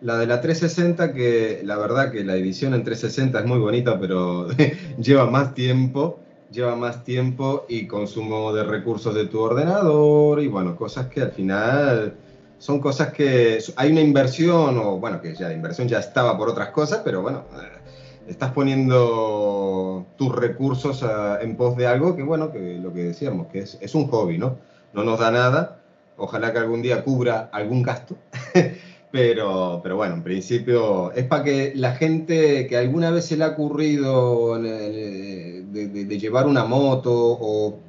la de la 360, que la verdad que la edición en 360 es muy bonita, pero lleva más tiempo, lleva más tiempo y consumo de recursos de tu ordenador y bueno, cosas que al final son cosas que hay una inversión o bueno, que ya la inversión ya estaba por otras cosas, pero bueno, eh, estás poniendo tus recursos eh, en pos de algo que bueno, que lo que decíamos, que es, es un hobby, ¿no? No nos da nada. Ojalá que algún día cubra algún gasto. pero, pero bueno, en principio es para que la gente que alguna vez se le ha ocurrido de, llevar una moto o,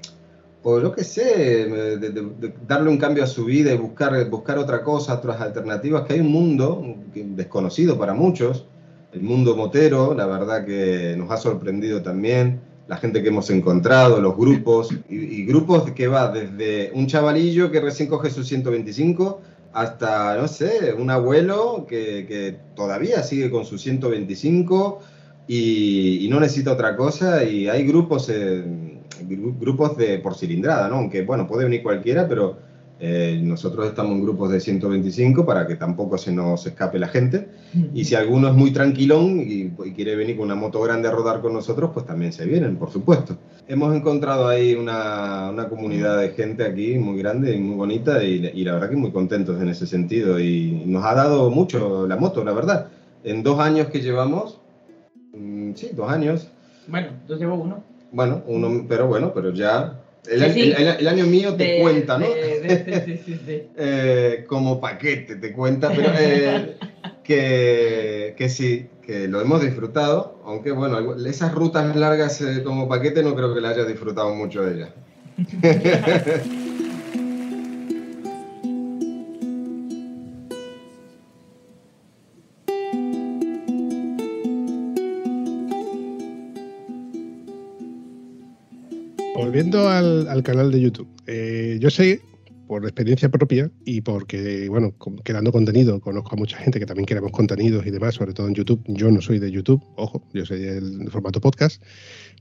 o lo que sé, de, darle un cambio a su vida y buscar, buscar otra cosa, otras alternativas, que hay un mundo desconocido para muchos, el mundo motero, la verdad que nos ha sorprendido también la gente que hemos encontrado, los grupos, y, grupos que va desde un chavalillo que recién coge su 125 hasta, no sé, un abuelo que, todavía sigue con su 125 y, no necesita otra cosa, y hay grupos, grupos de, por cilindrada, ¿no? Aunque, bueno, puede venir cualquiera, pero eh, nosotros estamos en grupos de 125 para que tampoco se nos escape la gente. Y si alguno es muy tranquilón y, quiere venir con una moto grande a rodar con nosotros, pues también se vienen, por supuesto. Hemos encontrado ahí una, una comunidad de gente aquí muy grande y muy bonita y, y, la verdad que muy contentos en ese sentido. Y nos ha dado mucho la moto, la verdad. En dos años que llevamos, sí, dos años. Bueno, yo llevo uno. Bueno, uno, pero bueno, pero ya. El, Sí, año- sí. el- el año mío te De- cuenta, ¿no? de- de- sí, sí, sí. Eh, como paquete te cuenta, pero eh, que, que sí, que lo hemos disfrutado, aunque bueno, esas rutas largas eh, como paquete no creo que la hayas disfrutado mucho de ellas. al, al canal de YouTube, eh, yo sé por experiencia propia y porque, bueno, creando contenido, conozco a mucha gente que también queremos contenidos y demás, sobre todo en YouTube. Yo no soy de YouTube, ojo, yo soy del formato podcast,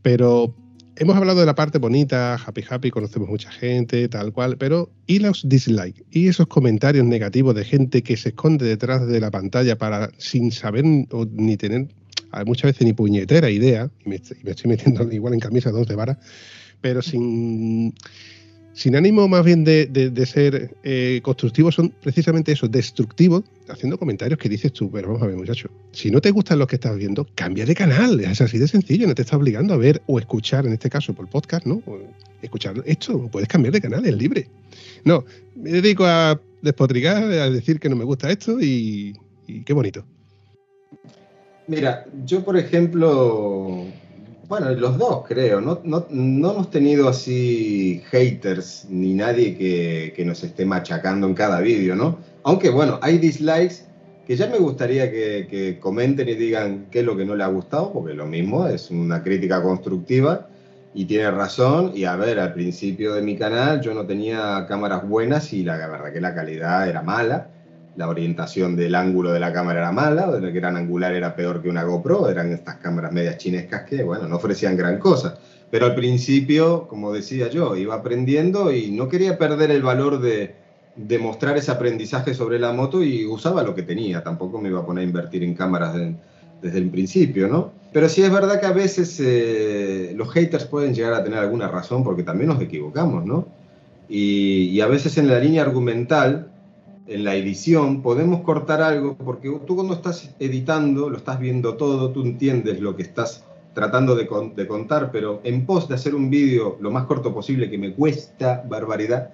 pero hemos hablado de la parte bonita, happy happy, conocemos mucha gente, tal cual, pero ¿y los dislikes? ¿Y esos comentarios negativos de gente que se esconde detrás de la pantalla para sin saber ni tener muchas veces ni puñetera idea, y me, estoy metiendo igual en camisa de once varas, pero sin, sin ánimo más bien de, de- ser eh, constructivos, son precisamente eso, destructivos, haciendo comentarios que dices tú, pero vamos a ver muchacho, si no te gustan los que estás viendo, cambia de canal, es así de sencillo, no te está obligando a ver o escuchar, en este caso por podcast, ¿no? Escuchar esto, puedes cambiar de canal, es libre. No, me dedico a despotricar, a decir que no me gusta esto y qué bonito. Mira, yo por ejemplo, bueno, los dos creo, no, no, no hemos tenido así haters ni nadie que, que nos esté machacando en cada vídeo, ¿no? Aunque bueno, hay dislikes que ya me gustaría que, que comenten y digan qué es lo que no le ha gustado, porque lo mismo es una crítica constructiva y tiene razón. Y a ver, al principio de mi canal yo no tenía cámaras buenas y la verdad que la calidad era mala la orientación del ángulo de la cámara era mala, de la gran angular era peor que una GoPro, eran estas cámaras medias chinescas que, bueno, no ofrecían gran cosa. Pero al principio, como decía yo, iba aprendiendo y no quería perder el valor de, de mostrar ese aprendizaje sobre la moto y usaba lo que tenía, tampoco me iba a poner a invertir en cámaras de- desde el principio, ¿no? Pero sí es verdad que a veces eh, los haters pueden llegar a tener alguna razón porque también nos equivocamos, ¿no? Y, y a veces en la línea argumental en la edición podemos cortar algo, porque tú cuando estás editando, lo estás viendo todo, tú entiendes lo que estás tratando de, con- de contar, pero en pos de hacer un vídeo lo más corto posible, que me cuesta barbaridad,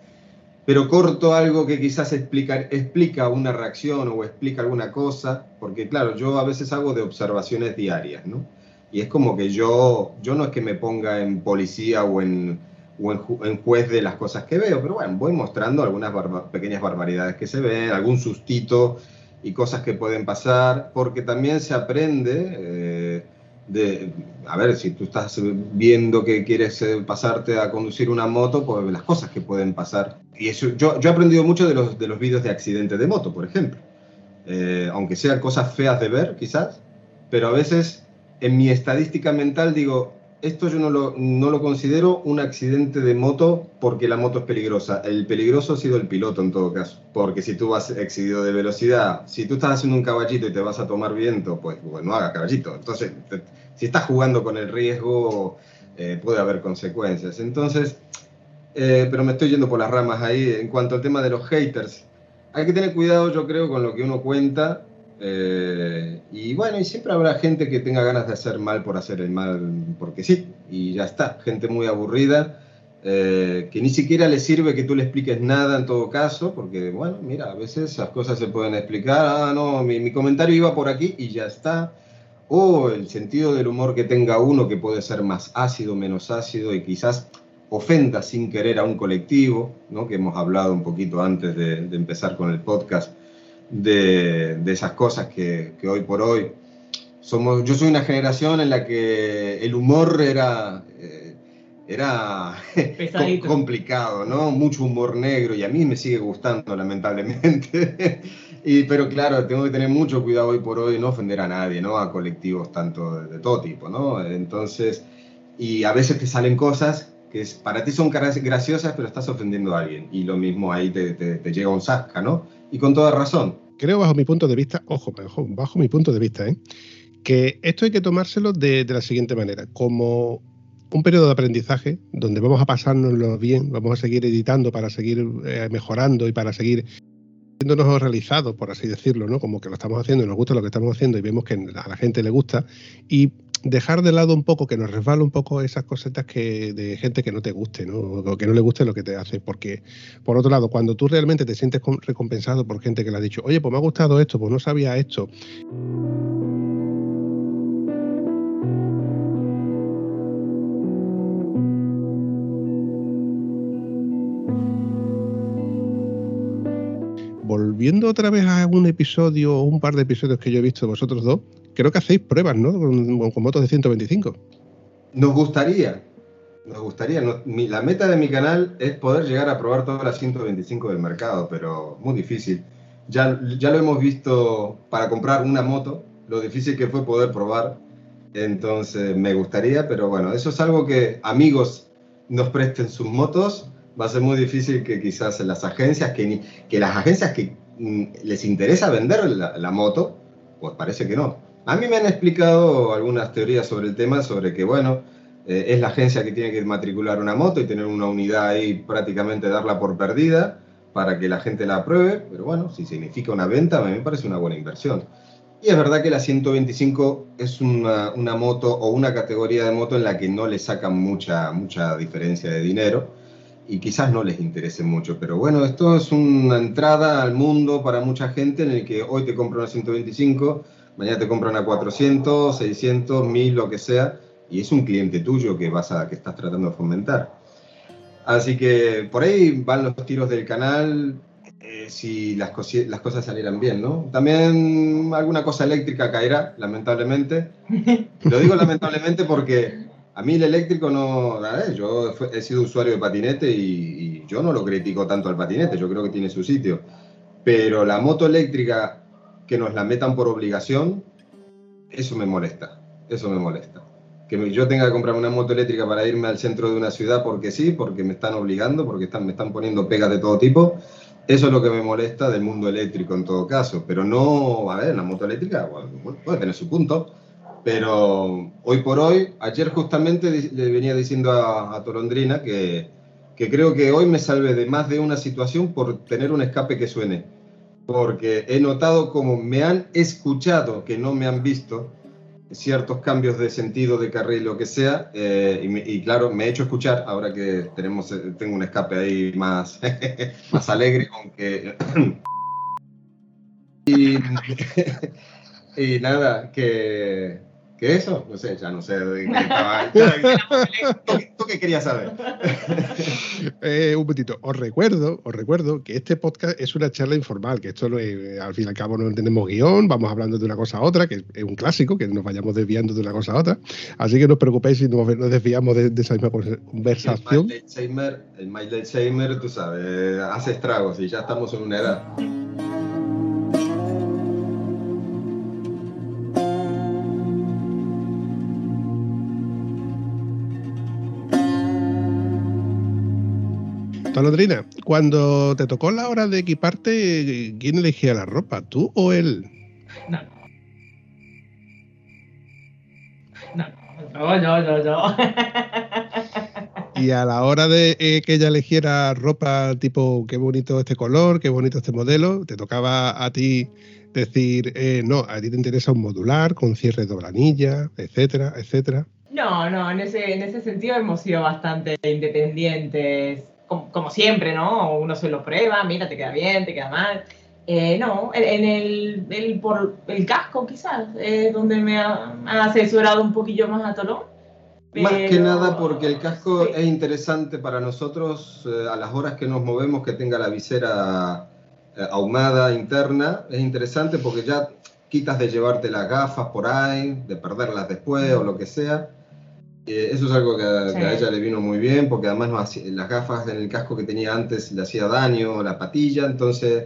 pero corto algo que quizás explica, explica una reacción o explica alguna cosa, porque claro, yo a veces hago de observaciones diarias, ¿no? Y es como que yo, yo no es que me ponga en policía o en, o en, ju- en juez de las cosas que veo, pero bueno, voy mostrando algunas barba- pequeñas barbaridades que se ven, algún sustito y cosas que pueden pasar, porque también se aprende eh, de, a ver, si tú estás viendo que quieres eh, pasarte a conducir una moto, pues las cosas que pueden pasar. Y eso, yo, yo he aprendido mucho de los, de los vídeos de accidentes de moto, por ejemplo. Eh, aunque sean cosas feas de ver, quizás, pero a veces en mi estadística mental digo, esto yo no lo, no lo considero un accidente de moto porque la moto es peligrosa. El peligroso ha sido el piloto en todo caso. Porque si tú vas excedido de velocidad, si tú estás haciendo un caballito y te vas a tomar viento, pues, pues no hagas caballito. Entonces, si estás jugando con el riesgo, eh, puede haber consecuencias. Entonces, eh, pero me estoy yendo por las ramas ahí. En cuanto al tema de los haters, hay que tener cuidado, yo creo, con lo que uno cuenta. Eh, y bueno, y siempre habrá gente que tenga ganas de hacer mal por hacer el mal, porque sí, y ya está. Gente muy aburrida, eh, que ni siquiera le sirve que tú le expliques nada en todo caso, porque bueno, mira, a veces las cosas se pueden explicar. Ah, no, mi, mi comentario iba por aquí y ya está. O el sentido del humor que tenga uno, que puede ser más ácido, menos ácido, y quizás ofenda sin querer a un colectivo, ¿no? que hemos hablado un poquito antes de, de empezar con el podcast, de, de esas cosas que, que hoy por hoy somos, yo soy una generación en la que el humor era, eh, era Pesadito. complicado, ¿no? Mucho humor negro y a mí me sigue gustando, lamentablemente. y, pero claro, tengo que tener mucho cuidado hoy por hoy, no ofender a nadie, ¿no? A colectivos tanto de, de todo tipo, ¿no? Entonces, y a veces te salen cosas que es- para ti son gra- graciosas, pero estás ofendiendo a alguien. Y lo mismo ahí te, te- te llega un zasca, ¿no? Y con toda razón. creo bajo mi punto de vista, ojo, bajo, bajo mi punto de vista, ¿eh? que esto hay que tomárselo de, la siguiente manera, como un periodo de aprendizaje donde vamos a pasárnoslo bien, vamos a seguir editando para seguir eh, mejorando y para seguir viéndonos realizados, por así decirlo, ¿no? Como que lo estamos haciendo y nos gusta lo que estamos haciendo y vemos que a la gente le gusta. Y dejar de lado un poco, que nos resbala un poco esas cositas que de gente que no te guste, ¿no? O que no le guste lo que te hace. Porque, por otro lado, cuando tú realmente te sientes recompensado por gente que le ha dicho, oye, pues me ha gustado esto, pues no sabía esto. Volviendo otra vez a un episodio o un par de episodios que yo he visto vosotros dos, creo que hacéis pruebas, ¿no? Con, motos de 125. Nos gustaría, nos gustaría. la meta de mi canal es poder llegar a probar todas las 125 del mercado, pero muy difícil. Ya, ya lo hemos visto para comprar una moto, lo difícil que fue poder probar. Entonces me gustaría, pero bueno, eso es algo que amigos nos presten sus motos. Va a ser muy difícil que quizás las agencias, que, que las agencias que les interesa vender la moto, pues parece que no. A mí me han explicado algunas teorías sobre el tema, sobre que, bueno, eh, es la agencia que tiene que matricular una moto y tener una unidad ahí prácticamente darla por perdida para que la gente la apruebe, pero bueno, si significa una venta, a mí me parece una buena inversión. Y es verdad que la 125 es una, una, moto o una categoría de moto en la que no le sacan mucha, mucha diferencia de dinero y quizás no les interese mucho, pero bueno, esto es una entrada al mundo para mucha gente en el que hoy te compro una 125 mañana te compran a 400, 600, 1000, lo que sea, y es un cliente tuyo que, vas a, que estás tratando de fomentar. Así que por ahí van los tiros del canal eh, si las, las cosas salieran bien, ¿no? También alguna cosa eléctrica caerá, lamentablemente. Lo digo lamentablemente porque a mí el eléctrico no... yo he sido usuario de patinete y, y yo no lo critico tanto al patinete, yo creo que tiene su sitio. Pero la moto eléctrica que nos la metan por obligación, eso me molesta, eso me molesta. Que yo tenga que comprar una moto eléctrica para irme al centro de una ciudad porque sí, porque me están obligando, porque están, me están poniendo pegas de todo tipo, eso es lo que me molesta del mundo eléctrico en todo caso. Pero no, a ver, la moto eléctrica puede tener su punto, pero hoy por hoy, ayer justamente le venía diciendo a, Torondrina que, que creo que hoy me salve de más de una situación por tener un escape que suene. Porque he notado como me han escuchado, que no me han visto, ciertos cambios de sentido de carril, lo que sea, eh, y, claro, me he hecho escuchar, ahora que tenemos, eh, tengo un escape ahí más, más alegre, aunque... y, y nada, que, ¿Qué eso? No sé, ya no sé de qué estaba. ¿Tú, qué querías saber? Eh, un poquito. Os recuerdo, os recuerdo que este podcast es una charla informal, que esto eh, al fin y al cabo no tenemos guion, vamos hablando de una cosa a otra, que es un clásico, que nos vayamos desviando de una cosa a otra. Así que no os preocupéis si nos, desviamos de, esa misma conversación. El Mild Alzheimer, tú sabes, hace estragos y ya estamos en una edad. Londrina, cuando te tocó la hora de equiparte, ¿quién elegía la ropa? ¿Tú o él? No. No, no, no, no. Y a la hora de eh, que ella eligiera ropa tipo, qué bonito este color, qué bonito este modelo, te tocaba a ti decir, eh, no, a ti te interesa un modular con cierre de doblanilla, etcétera, etcétera. No, no, en ese, en ese sentido hemos sido bastante independientes como, siempre, ¿no? Uno se lo prueba, mira, te queda bien, te queda mal. Eh, no, en el, el, por el casco quizás, es donde me ha, asesorado un poquillo más a Tolón. Más que nada porque el casco es interesante para nosotros eh, a las horas que nos movemos, que tenga la visera eh, ahumada interna. Es interesante porque ya quitas de llevarte las gafas por ahí, de perderlas después o lo que sea. Eso es algo que a, ella le vino muy bien, porque además las gafas en el casco que tenía antes le hacía daño, la patilla, entonces...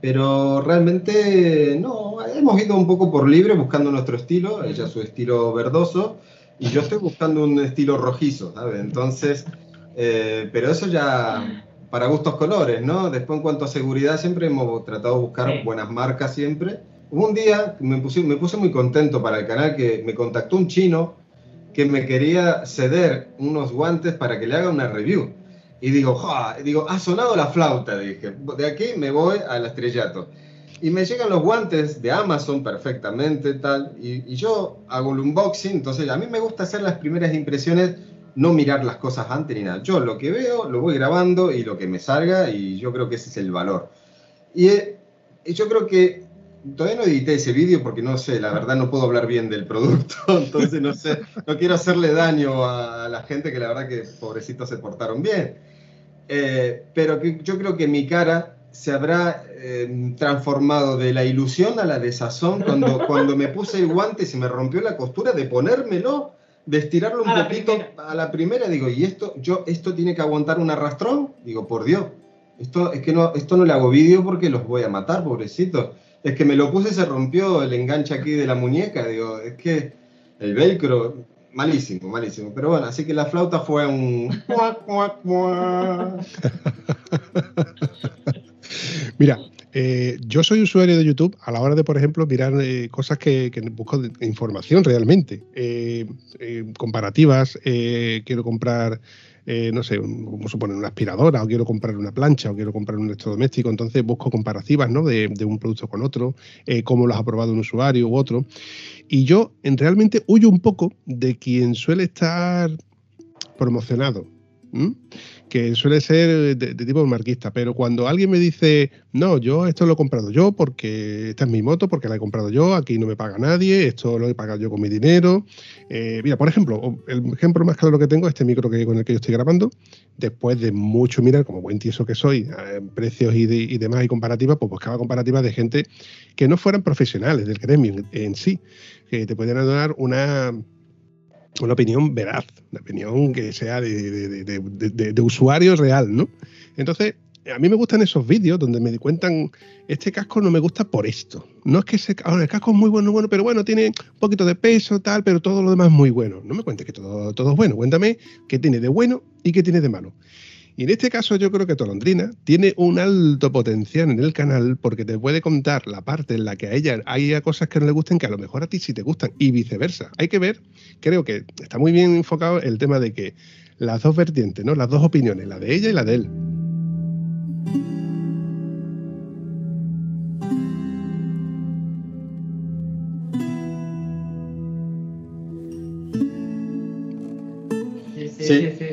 Pero realmente no, hemos ido un poco por libre buscando nuestro estilo, ella su estilo verdoso, y yo estoy buscando un estilo rojizo, ¿sabes? Entonces, eh, pero eso ya para gustos colores, ¿no? Después en cuanto a seguridad siempre hemos tratado de buscar buenas marcas siempre. Hubo un día me puse, me puse muy contento para el canal que me contactó un chino que me quería ceder unos guantes para que le haga una review. Y digo, digo, ha sonado la flauta, dije, de aquí me voy al estrellato. Y me llegan los guantes de Amazon perfectamente, tal, y, yo hago el unboxing, entonces a mí me gusta hacer las primeras impresiones, no mirar las cosas antes ni nada. Yo lo que veo, lo voy grabando y lo que me salga, y yo creo que ese es el valor. Y, eh, y yo creo que todavía no edité ese vídeo porque no sé, la verdad no puedo hablar bien del producto, entonces no sé, no quiero hacerle daño a la gente que la verdad que pobrecitos se portaron bien. Eh, pero que yo creo que mi cara se habrá eh, transformado de la ilusión a la desazón cuando, cuando me puse el guante y se me rompió la costura de ponérmelo, de estirarlo un A la poquito primera. a la primera. Digo, ¿y esto, yo, esto tiene que aguantar un arrastrón? Digo, por Dios, esto, es que no, esto no le hago vídeo porque los voy a matar, pobrecitos. Es que me lo puse y se rompió el enganche aquí de la muñeca. Digo, es que el velcro, malísimo, malísimo. Pero bueno, así que la flauta fue un... Mira, eh, yo soy usuario de YouTube a la hora de, por ejemplo, mirar eh, cosas que, busco de- información realmente. Eh, comparativas, quiero comprar, eh, no sé, a suponer una aspiradora, o quiero comprar una plancha, o quiero comprar un electrodoméstico. Entonces busco comparativas ¿no? de, de un producto con otro, eh, cómo lo ha probado un usuario u otro. Y yo en, realmente huyo un poco de quien suele estar promocionado. Que suele ser de, tipo marquista, pero cuando alguien me dice, no, yo esto lo he comprado yo porque esta es mi moto, porque la he comprado yo, aquí no me paga nadie, esto lo he pagado yo con mi dinero. Eh, mira, por ejemplo, el ejemplo más claro que tengo es este micro que, con el que yo estoy grabando, después de mucho mirar, como buen tieso que soy, eh, precios y, de- y demás y comparativas, pues buscaba comparativas de gente que no fueran profesionales del gremio en, en sí, que te pueden dar una una opinión veraz, una opinión que sea de, de- de- de- usuario real, ¿no? Entonces, a mí me gustan esos vídeos donde me cuentan, este casco no me gusta por esto. No es que ese, ahora, el casco es muy bueno, bueno, pero bueno, tiene un poquito de peso, tal, pero todo lo demás es muy bueno. No me cuentes que todo, todo es bueno, cuéntame qué tiene de bueno y qué tiene de malo. Y en este caso yo creo que Tolondrina tiene un alto potencial en el canal porque te puede contar la parte en la que a ella hay cosas que no le gusten que a lo mejor a ti sí te gustan y viceversa. Hay que ver, creo que está muy bien enfocado el tema de que las dos vertientes, ¿no? Las dos opiniones, la de ella y la de él. Sí, sí, Sí.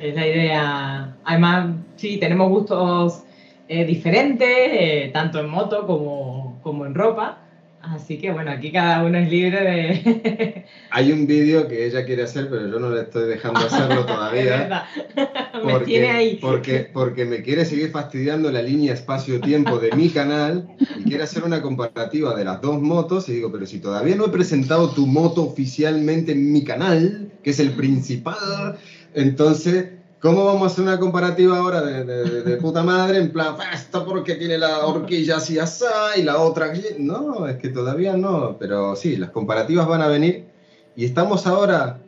Es la idea. Además, sí, tenemos gustos eh, diferentes, eh, tanto en moto como, como en ropa. Así que bueno, aquí cada uno es libre de. Hay un vídeo que ella quiere hacer, pero yo no le estoy dejando hacerlo es todavía. verdad. Me tiene ahí. Porque, porque me quiere seguir fastidiando la línea espacio-tiempo de mi canal y quiere hacer una comparativa de las dos motos. Y digo, pero si todavía no he presentado tu moto oficialmente en mi canal, que es el principal, entonces, ¿cómo vamos a hacer una comparativa ahora de, de- de- puta madre? En plan, "Ah, esto porque tiene la horquilla así así y la otra. aquí"? No, es que todavía no. Pero sí, las comparativas van a venir y estamos ahora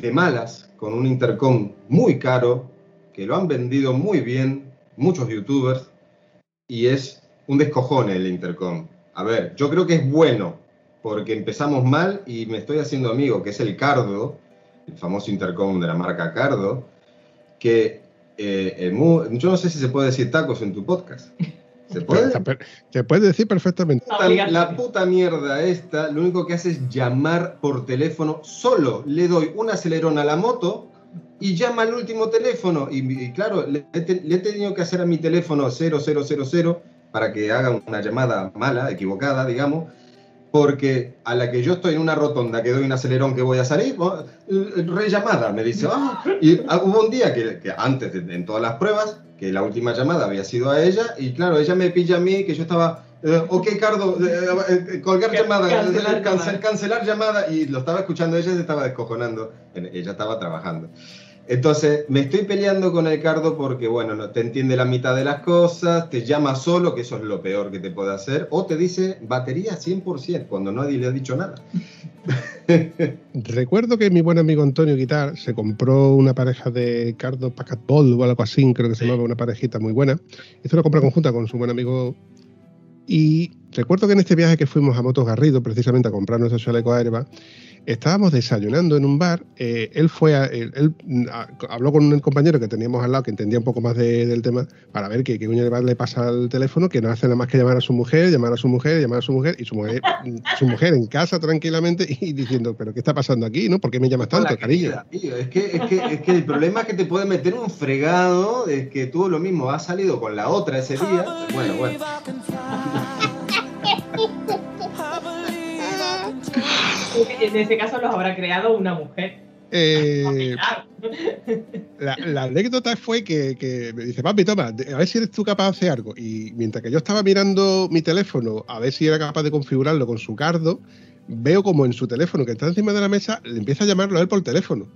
de malas con un intercom muy caro que lo han vendido muy bien muchos youtubers y es un descojone el intercom. A ver, yo creo que es bueno porque empezamos mal y me estoy haciendo amigo, que es el Cardo, el famoso intercom de la marca Cardo, que eh, eh, mu- yo no sé si se puede decir tacos en tu podcast. ¿Se puede? Se puede decir perfectamente. puta- la puta mierda esta, lo único que hace es llamar por teléfono. Solo le doy un acelerón a la moto y llama al último teléfono. Y, y claro, le, le he tenido que hacer a mi teléfono 0000 para que haga una llamada mala, equivocada, digamos. Porque a la que yo estoy en una rotonda que doy un acelerón que voy a salir, eh, rellamada, me dice. "Ah". Y ah, hubo un día que, que antes, de, en todas las pruebas, que la última llamada había sido a ella, y claro, ella me pilla a mí, que yo estaba, eh, ok, Cardo, eh, eh, colgar Ca- llamada, cancelar eh, cance- llamada. cancelar llamada, y lo estaba escuchando ella, se estaba descojonando, ella estaba trabajando. Entonces, me estoy peleando con el Cardo porque, bueno, no te entiende la mitad de las cosas, te llama solo, que eso es lo peor que te puede hacer, o te dice batería 100%, cuando nadie le ha dicho nada. Recuerdo que mi buen amigo Antonio Guitar se compró una pareja de Cardo Pacat Ball o algo así, creo que se llamaba una parejita muy buena. Hizo una compra conjunta con su buen amigo Y recuerdo que en este viaje que fuimos a Motos Garrido, precisamente a comprar nuestro chaleco airbag, estábamos desayunando en un bar. eh, él fue, a- él, él, a- habló con un compañero que teníamos al lado que entendía un poco más de- del tema para ver qué qué coño le pasa al teléfono, que no hace nada más que llamar a su mujer, llamar a su mujer, llamar a su mujer y su mujer, su mujer en casa tranquilamente y diciendo, pero ¿qué está pasando aquí? ¿No? ¿Por qué me llamas tanto, Hola, cariño? querida, tío, Es que, es, que, es que el problema es que te puede meter un fregado, es que tú lo mismo has salido con la otra ese día. Bueno, bueno. En ese caso los habrá creado una mujer. Eh, Claro. la, la anécdota fue que, que me dice, papi, toma, a ver si eres tú capaz de hacer algo. Y mientras que yo estaba mirando mi teléfono a ver si era capaz de configurarlo con su cardo, veo como en su teléfono que está encima de la mesa le empieza a llamarlo a él por teléfono.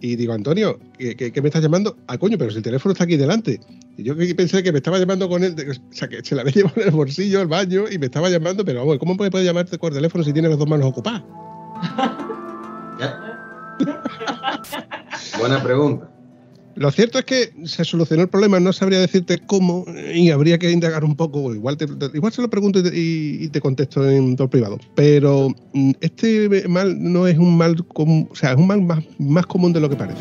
Y digo, Antonio, ¿qué, qué- qué me estás llamando? Ah, coño, pero si el teléfono está aquí delante. Y yo pensé que me estaba llamando con él, o sea, que se la había llevado en el bolsillo al baño y me estaba llamando, pero vamos, ¿cómo puede, llamarte por teléfono si tiene las dos manos ocupadas? Buena pregunta. Lo cierto es que se solucionó el problema, no sabría decirte cómo y habría que indagar un poco. Igual, te, igual se lo pregunto y te, y- y te contesto en todo privado. Pero mm, este mal no es un mal común, o sea, es un mal más, más común de lo que parece.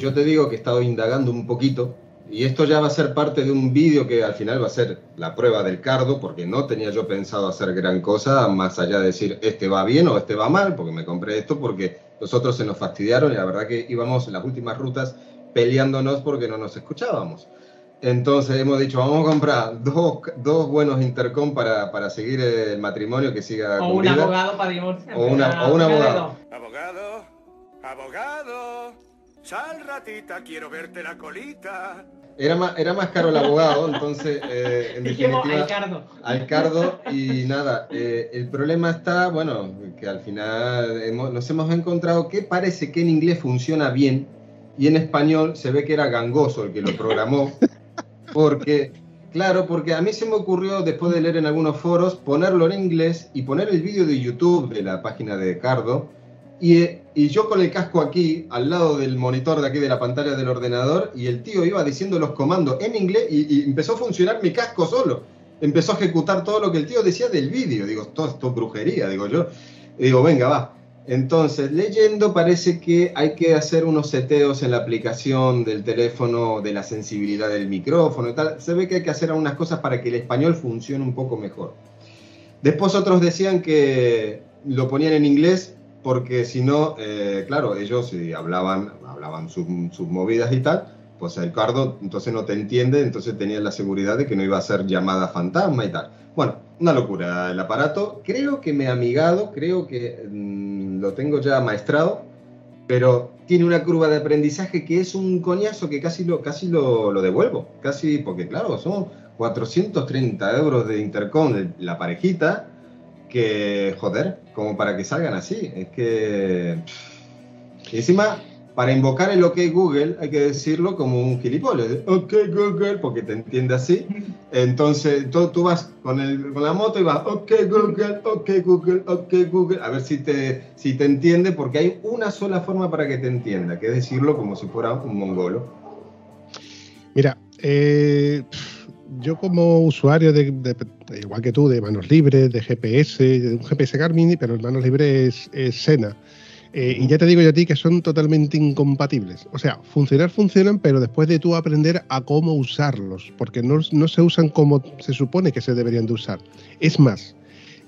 Yo te digo que he estado indagando un poquito y esto ya va a ser parte de un vídeo que al final va a ser la prueba del cardo porque no tenía yo pensado hacer gran cosa más allá de decir este va bien o este va mal porque me compré esto porque los otros se nos fastidiaron y la verdad que íbamos en las últimas rutas peleándonos porque no nos escuchábamos. Entonces hemos dicho, vamos a comprar dos, dos buenos intercom para, para seguir el matrimonio que siga O con un abogado para divorciar. O una- o un abogado. Abogado, abogado, sal ratita, quiero verte la colita. Era más, era más caro el abogado, entonces eh, en Dijimos definitiva... al cardo. al cardo y nada, eh, el problema está, bueno, que al final hemos- nos hemos encontrado que parece que en inglés funciona bien y en español se ve que era gangoso el que lo programó, porque, claro, porque a mí se me ocurrió después de leer en algunos foros ponerlo en inglés y poner el vídeo de YouTube de la página de Cardo y, eh, y yo con el casco aquí, al lado del monitor de aquí de la pantalla del ordenador, y el tío iba diciendo los comandos en inglés y, empezó a funcionar mi casco solo. Empezó a ejecutar todo lo que el tío decía del vídeo. Digo, todo esto es brujería, digo yo. Digo, venga, va. Entonces, leyendo parece que hay que hacer unos seteos en la aplicación del teléfono, de la sensibilidad del micrófono y tal. Se ve que hay que hacer algunas cosas para que el español funcione un poco mejor. Después otros decían que lo ponían en inglés porque si no, eh, claro, ellos si hablaban, hablaban sus, sus movidas y tal, pues el cardo entonces no te entiende, entonces tenías la seguridad de que no iba a ser llamada fantasma y tal. Bueno, una locura el aparato. Creo que me ha amigado, creo que mm, lo tengo ya maestrado, pero tiene una curva de aprendizaje que es un coñazo que casi lo, casi lo, lo devuelvo. Casi, porque claro, son 430 euros de intercom la parejita, que joder, como para que salgan así. Es que. Y encima, para invocar el OK Google hay que decirlo como un gilipollas. OK Google, porque te entiende así. Entonces tú, tú vas con, el, con la moto y vas OK Google, OK Google, OK Google, a ver si te, si te entiende, porque hay una sola forma para que te entienda, que es decirlo como si fuera un mongolo. Mira, eh, yo como usuario de, de- de- igual que tú, de manos libres, de GPS, de un GPS Garmin, pero el manos libres es, Sena. Eh, y ya te digo yo a ti que son totalmente incompatibles. O sea, funcionar funcionan, pero después de tú aprender a cómo usarlos, porque no, no se usan como se supone que se deberían de usar. Es más,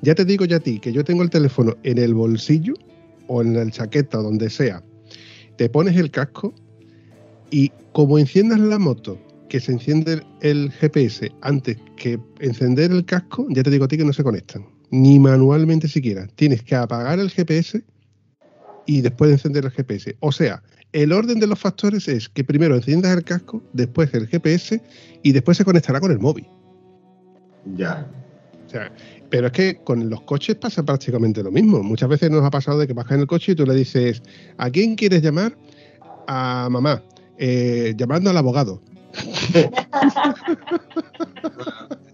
ya te digo yo a ti que yo tengo el teléfono en el bolsillo o en el chaqueta o donde sea, te pones el casco y como enciendas la moto, que se enciende el, GPS antes que encender el casco, ya te digo a ti que no se conectan, ni manualmente siquiera. Tienes que apagar el GPS y después encender el GPS. O sea, el orden de los factores es que primero enciendas el casco, después el GPS y después se conectará con el móvil. Ya. O sea, pero es que con los coches pasa prácticamente lo mismo. Muchas veces nos ha pasado de que bajas en el coche y tú le dices, ¿a quién quieres llamar? A mamá, eh, llamando al abogado.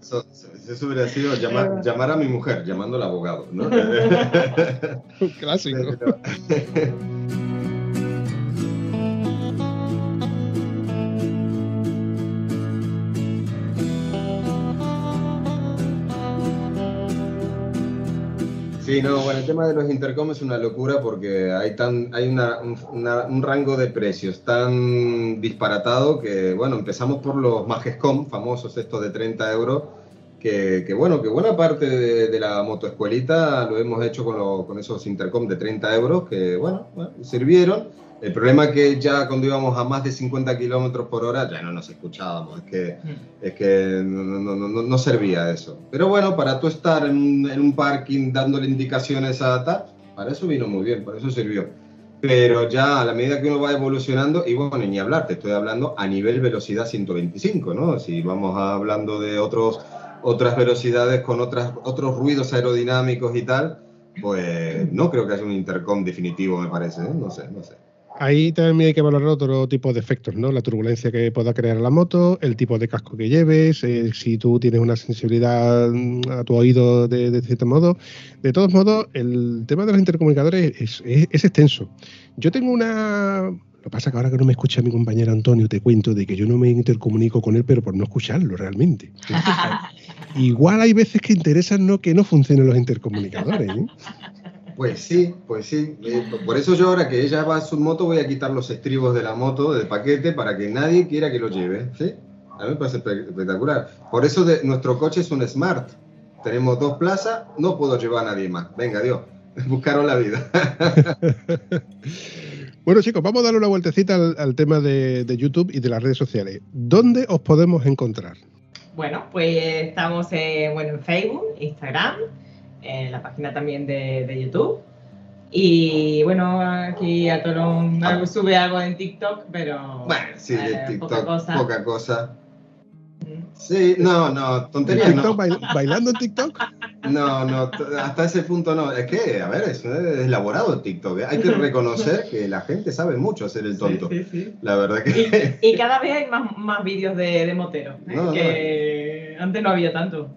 Eso, eso hubiera sido llamar, llamar a mi mujer, llamando al abogado, ¿no? Un clásico. Sí, no, bueno, el tema de los intercom es una locura porque hay, tan, hay una, un, una- un rango de precios tan disparatado que, bueno, empezamos por los Magescom, famosos estos de 30 euros, que, que, bueno, que buena parte de, de la motoescuelita lo hemos hecho con, lo- con esos intercom de 30 euros que, bueno, bueno, sirvieron. El problema es que ya cuando íbamos a más de 50 kilómetros por hora ya no nos escuchábamos, es que es que no, no, no, no- servía eso. Pero bueno, para tú estar en, un- en un parking dándole indicaciones a tal, para eso vino muy bien, para eso sirvió. Pero ya a la medida que uno va evolucionando, y bueno, ni hablar, te estoy hablando a nivel velocidad 125, ¿no? Si vamos hablando de otros, otras velocidades con otras, otros ruidos aerodinámicos y tal, pues no creo que haya un intercom definitivo, me parece, ¿eh? No sé, no sé. Ahí también hay que valorar otro tipo de efectos, ¿no? La turbulencia que pueda crear la moto, el tipo de casco que lleves, eh, si tú tienes una sensibilidad mm, a tu oído de, de cierto modo. De todos modos, el tema de los intercomunicadores es, es- es extenso. Yo tengo una... Lo que pasa es que ahora que no me escucha mi compañero Antonio, te cuento de que yo no me intercomunico con él, pero por no escucharlo realmente. Entonces, igual hay veces que interesan no que no funcionen los intercomunicadores. ¿eh? Pues sí, pues sí. Eh, Por eso yo ahora que ella va a su moto voy a quitar los estribos de la moto del paquete para que nadie quiera que lo lleve. ¿sí? A mí me parece espe- espectacular. Por eso de- nuestro coche es un Smart. Tenemos dos plazas, no puedo llevar a nadie más. Venga, Dios, buscaron la vida. Bueno, chicos, vamos a darle una vueltecita al, al tema de, de YouTube y de las redes sociales. ¿Dónde os podemos encontrar? Bueno, pues estamos en, bueno, en Facebook, Instagram, en la página también de, de YouTube. Y bueno, aquí Atolón algo- sube algo en TikTok, pero Bueno, sí, de eh, TikTok, poca cosa. poca cosa. Mm. Sí, no, no, ¿En tonterías TikTok, no. bail- ¿Bailando en TikTok? No, no, hasta ese punto no. Es que, a ver, es es elaborado el TikTok. ¿eh? Hay que reconocer que la gente sabe mucho hacer el tonto. Sí, sí, sí. La verdad que... Y, y cada vez hay más, más vídeos de, de moteros, ¿eh? No, no. que antes no había tanto.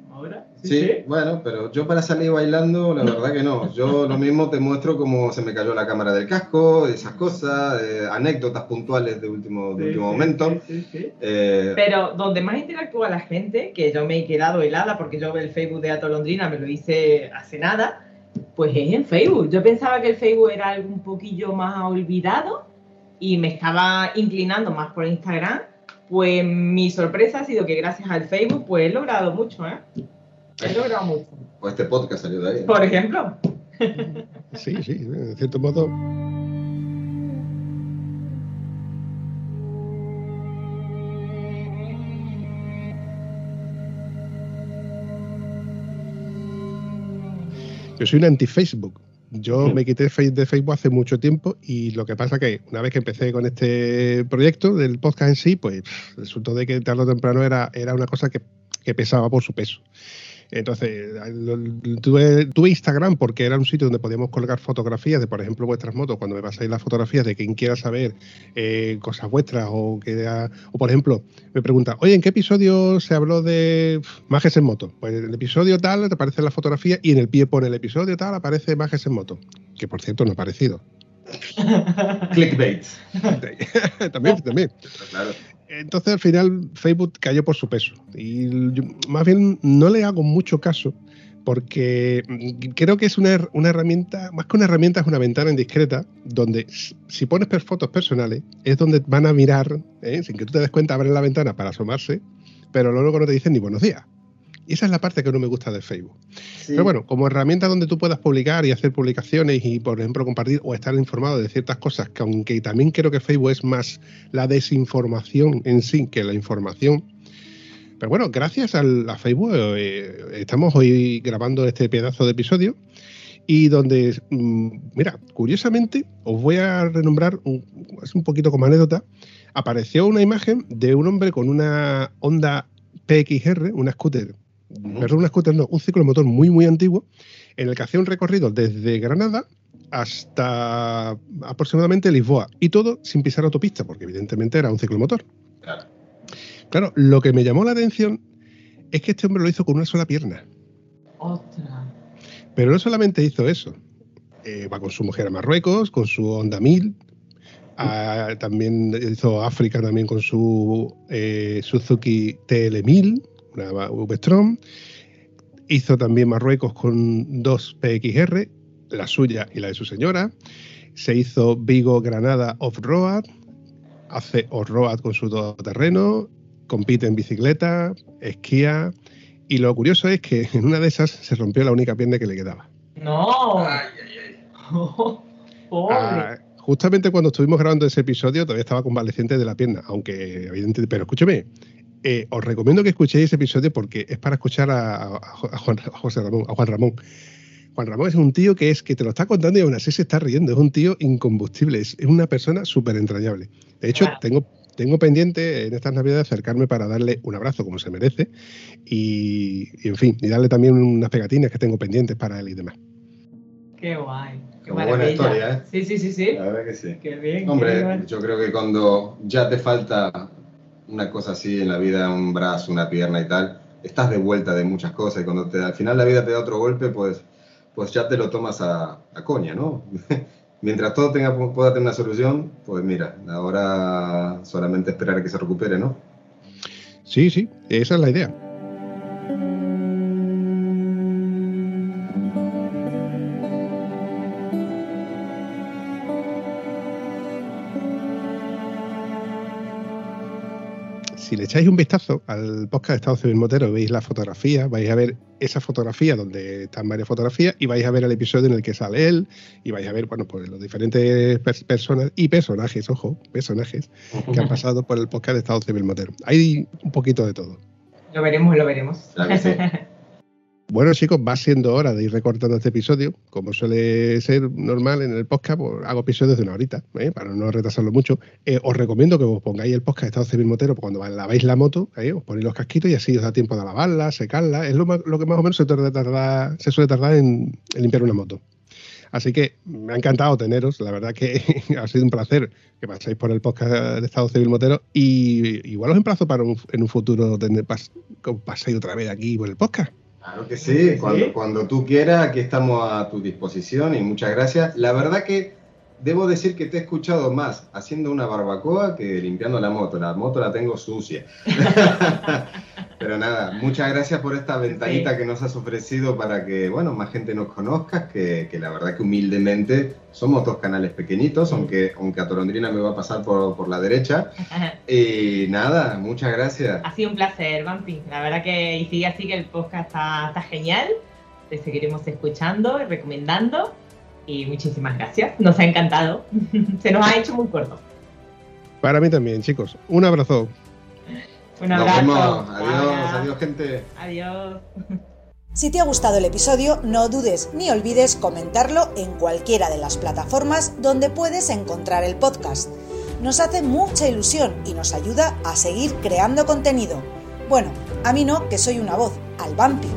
Sí, bueno, pero yo para salir bailando, la verdad que no. Yo lo mismo te muestro cómo se me cayó la cámara del casco, esas cosas, eh, anécdotas puntuales de último, de Sí, último sí, momento. sí, sí, sí. Eh, Pero donde más interactúa la gente, que yo me he quedado helada porque yo el Facebook de Atolondrina me lo hice hace nada, pues es en Facebook. Yo pensaba que el Facebook era algo un poquillo más olvidado y me estaba inclinando más por Instagram. Pues mi sorpresa ha sido que gracias al Facebook pues he logrado mucho, ¿eh? He logrado mucho. pues este podcast salió de ahí. Por ejemplo, Sí, sí, de cierto modo. Yo soy un anti-Facebook. Yo me quité de Facebook hace mucho tiempo y lo que pasa que una vez que empecé con este proyecto del podcast en sí, pues resultó de que tarde o temprano era, era una cosa que, que pesaba por su peso. Entonces, tuve, tuve Instagram porque era un sitio donde podíamos colgar fotografías de, por ejemplo, vuestras motos, cuando me pasáis las fotografías de quien quiera saber eh, cosas vuestras o que ha- o por ejemplo, me pregunta, oye, ¿en qué episodio se habló de Majes en moto? Pues en el episodio tal te aparece la fotografía y en el pie pone el episodio tal, aparece Majes en moto, que por cierto no ha aparecido. Clickbait. también, también. Claro. Entonces al final Facebook cayó por su peso y yo, más bien no le hago mucho caso porque mm, creo que es una, una herramienta, más que una herramienta es una ventana indiscreta donde si pones fotos personales es donde van a mirar, ¿eh? sin que tú te des cuenta, abren la ventana para asomarse, pero luego no te dicen ni buenos días. Y esa es la parte que no me gusta de Facebook. Sí. Pero bueno, como herramienta donde tú puedas publicar y hacer publicaciones y, por ejemplo, compartir o estar informado de ciertas cosas, que aunque también creo que Facebook es más la desinformación en sí que la información. Pero bueno, gracias al- a Facebook eh, estamos hoy grabando este pedazo de episodio y donde, mm, mira, curiosamente, os voy a renombrar, un, es un poquito como anécdota, apareció una imagen de un hombre con una Honda PXR, una scooter. Perdón, una scooter no, un ciclomotor muy, muy antiguo, en el que hacía un recorrido desde Granada hasta aproximadamente Lisboa, y todo sin pisar autopista, porque evidentemente era un ciclomotor. Claro. Claro, lo que me llamó la atención es que este hombre lo hizo con una sola pierna. Ostras. Pero no solamente hizo eso. Eh, va con su mujer a Marruecos, con su Honda 1000. ah, también hizo África también con su eh, Suzuki TL1000, una V-Strom. Hizo también Marruecos con dos PXR, la suya y la de su señora. Se hizo Vigo Granada Off-Road. Hace off-road con su todoterreno. Compite en bicicleta, esquía. Y lo curioso es que en una de esas se rompió la única pierna que le quedaba. No. Ay, ay, ay. Pobre. Ah, justamente cuando estuvimos grabando ese episodio todavía estaba convaleciente de la pierna, aunque evidentemente, pero escúcheme, eh, os recomiendo que escuchéis ese episodio porque es para escuchar a, a- a Juan, a José Ramón, a Juan Ramón. Juan Ramón es un tío que es que te lo está contando y aún así se está riendo, es un tío incombustible, es, es una persona súper entrañable. De hecho, tengo, tengo pendiente en estas navidades acercarme para darle un abrazo como se merece y, y, en fin, y darle también unas pegatinas que tengo pendientes para él y demás. Qué guay. Qué Como buena historia, ¿eh? Sí, sí, sí, sí. La verdad que sí. Qué bien. qué Hombre, bien. yo creo que cuando ya te falta una cosa así en la vida, un brazo, una pierna y tal, estás de vuelta de muchas cosas y cuando te, al final la vida te da otro golpe, pues, pues ya te lo tomas a, coña, ¿no? Mientras todo tenga, pueda tener una solución, pues mira, ahora solamente esperar a que se recupere, ¿no? Sí, sí, esa es la idea. Si le echáis un vistazo al podcast de Estado Civil Motero, veis la fotografía, vais a ver esa fotografía donde están varias fotografías y vais a ver el episodio en el que sale él y vais a ver, bueno, pues los diferentes pers- personas y personajes, ojo, personajes que han pasado por el podcast de Estado Civil Motero. Hay un poquito de todo. Lo veremos, lo veremos. Claro que sí. Bueno, chicos, va siendo hora de ir recortando este episodio. Como suele ser normal en el podcast, pues hago episodios de una horita, ¿eh? para no retrasarlo mucho. Eh, os recomiendo que os pongáis el podcast de Estado Civil Motero cuando laváis la moto, ¿eh? os ponéis los casquitos y así os da tiempo de lavarla, secarla. Es lo, lo que más o menos se, tarda- tardar- se suele tardar en, limpiar una moto. Así que me ha encantado teneros, la verdad que ha sido un placer que paséis por el podcast de Estado Civil Motero y igual os emplazo para un- en un futuro tener, pas, otra vez aquí por el podcast. Claro que sí, Sí. Cuando, cuando tú quieras, aquí estamos a tu disposición y muchas gracias. La verdad que debo decir que te he escuchado más haciendo una barbacoa que limpiando la moto. La moto la tengo sucia. Pero nada, muchas gracias por esta ventanita Sí. que nos has ofrecido para que, bueno, más gente nos conozca, que, que la verdad que humildemente somos dos canales pequeñitos, aunque, aunque a Tolondrina me va a pasar por, por la derecha. Y nada, muchas gracias. Ha sido un placer, Vampi. La verdad que y sigue así que el podcast está, está genial. Te seguiremos escuchando y recomendando. Y muchísimas gracias. Nos ha encantado. Se nos ha hecho muy corto. Para mí también, chicos. Un abrazo. Un Nos abrazo. vemos. Adiós, adiós, gente. Adiós. Si te ha gustado el episodio, no dudes ni olvides comentarlo en cualquiera de las plataformas donde puedes encontrar el podcast. Nos hace mucha ilusión y nos ayuda a seguir creando contenido. Bueno, a mí no, que soy una voz, al Vampi.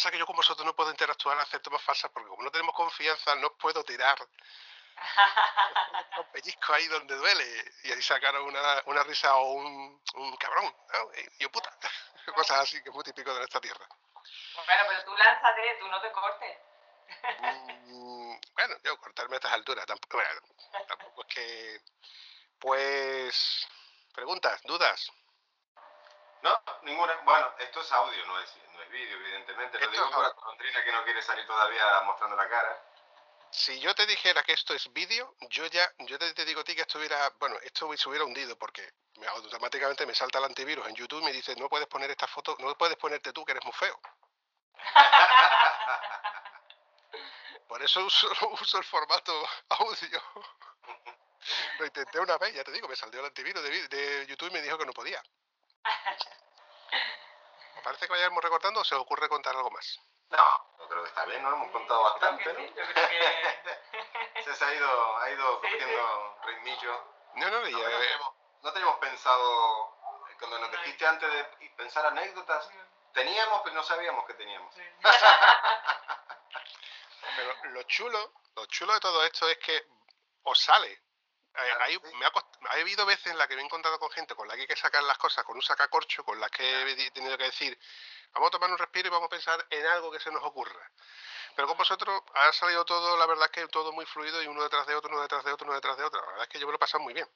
Pasa es que yo con vosotros no puedo interactuar en hacer tomas falsas porque como no tenemos confianza no os puedo tirar un pellizco ahí donde duele y ahí sacaron una, una risa o un, un cabrón, ¿no? Yo puta. Cosas así que es muy típico de nuestra tierra. Bueno, pero tú lánzate, tú no te cortes. Mm, bueno, yo cortarme a estas alturas, tampoco, bueno, tampoco es que... Pues... Preguntas, dudas. No, ninguna. Bueno, esto es audio, no es, no es vídeo, evidentemente. Lo Esto digo es por la audio. colondrina que no quiere salir todavía mostrando la cara. Si yo te dijera que esto es vídeo, yo ya, yo te, te digo a ti que estuviera, bueno, esto se hubiera hundido porque me- automáticamente me salta el antivirus en YouTube y me dice, no puedes poner esta foto, no puedes ponerte tú que eres muy feo. Por eso uso, uso el formato audio. Lo intenté una vez, ya te digo, me salió el antivirus de, de YouTube y me dijo que no podía. Me parece que vayamos recortando o se os ocurre contar algo más. No, yo creo que está bien, ¿no? Hemos contado Creo que bastante, sí, ¿no? yo creo que... Se, se ha ido, ha ido Sí, sí. cogiendo ritmillo. No, no, y, No, no eh, teníamos, no teníamos pensado, cuando nos No. dijiste antes de pensar anécdotas, teníamos, pero no sabíamos que teníamos. Pero lo chulo, lo chulo de todo esto es que os sale. Eh, Claro, hay- sí. me ha, cost- ha habido veces en las que me he encontrado con gente con la que hay que sacar las cosas con un sacacorcho, con las que he tenido que decir, vamos a tomar un respiro y vamos a pensar en algo que se nos ocurra. Pero con vosotros ha salido todo, la verdad es que todo muy fluido y uno detrás de otro, uno detrás de otro, uno detrás de otro. La verdad es que yo me lo he pasado muy bien.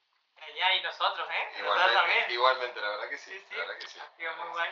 Ya, y nosotros, ¿eh? Nosotros Igualmente, también. igualmente, la verdad que sí. Sí, sí. La verdad que sí. Ha sido muy guay.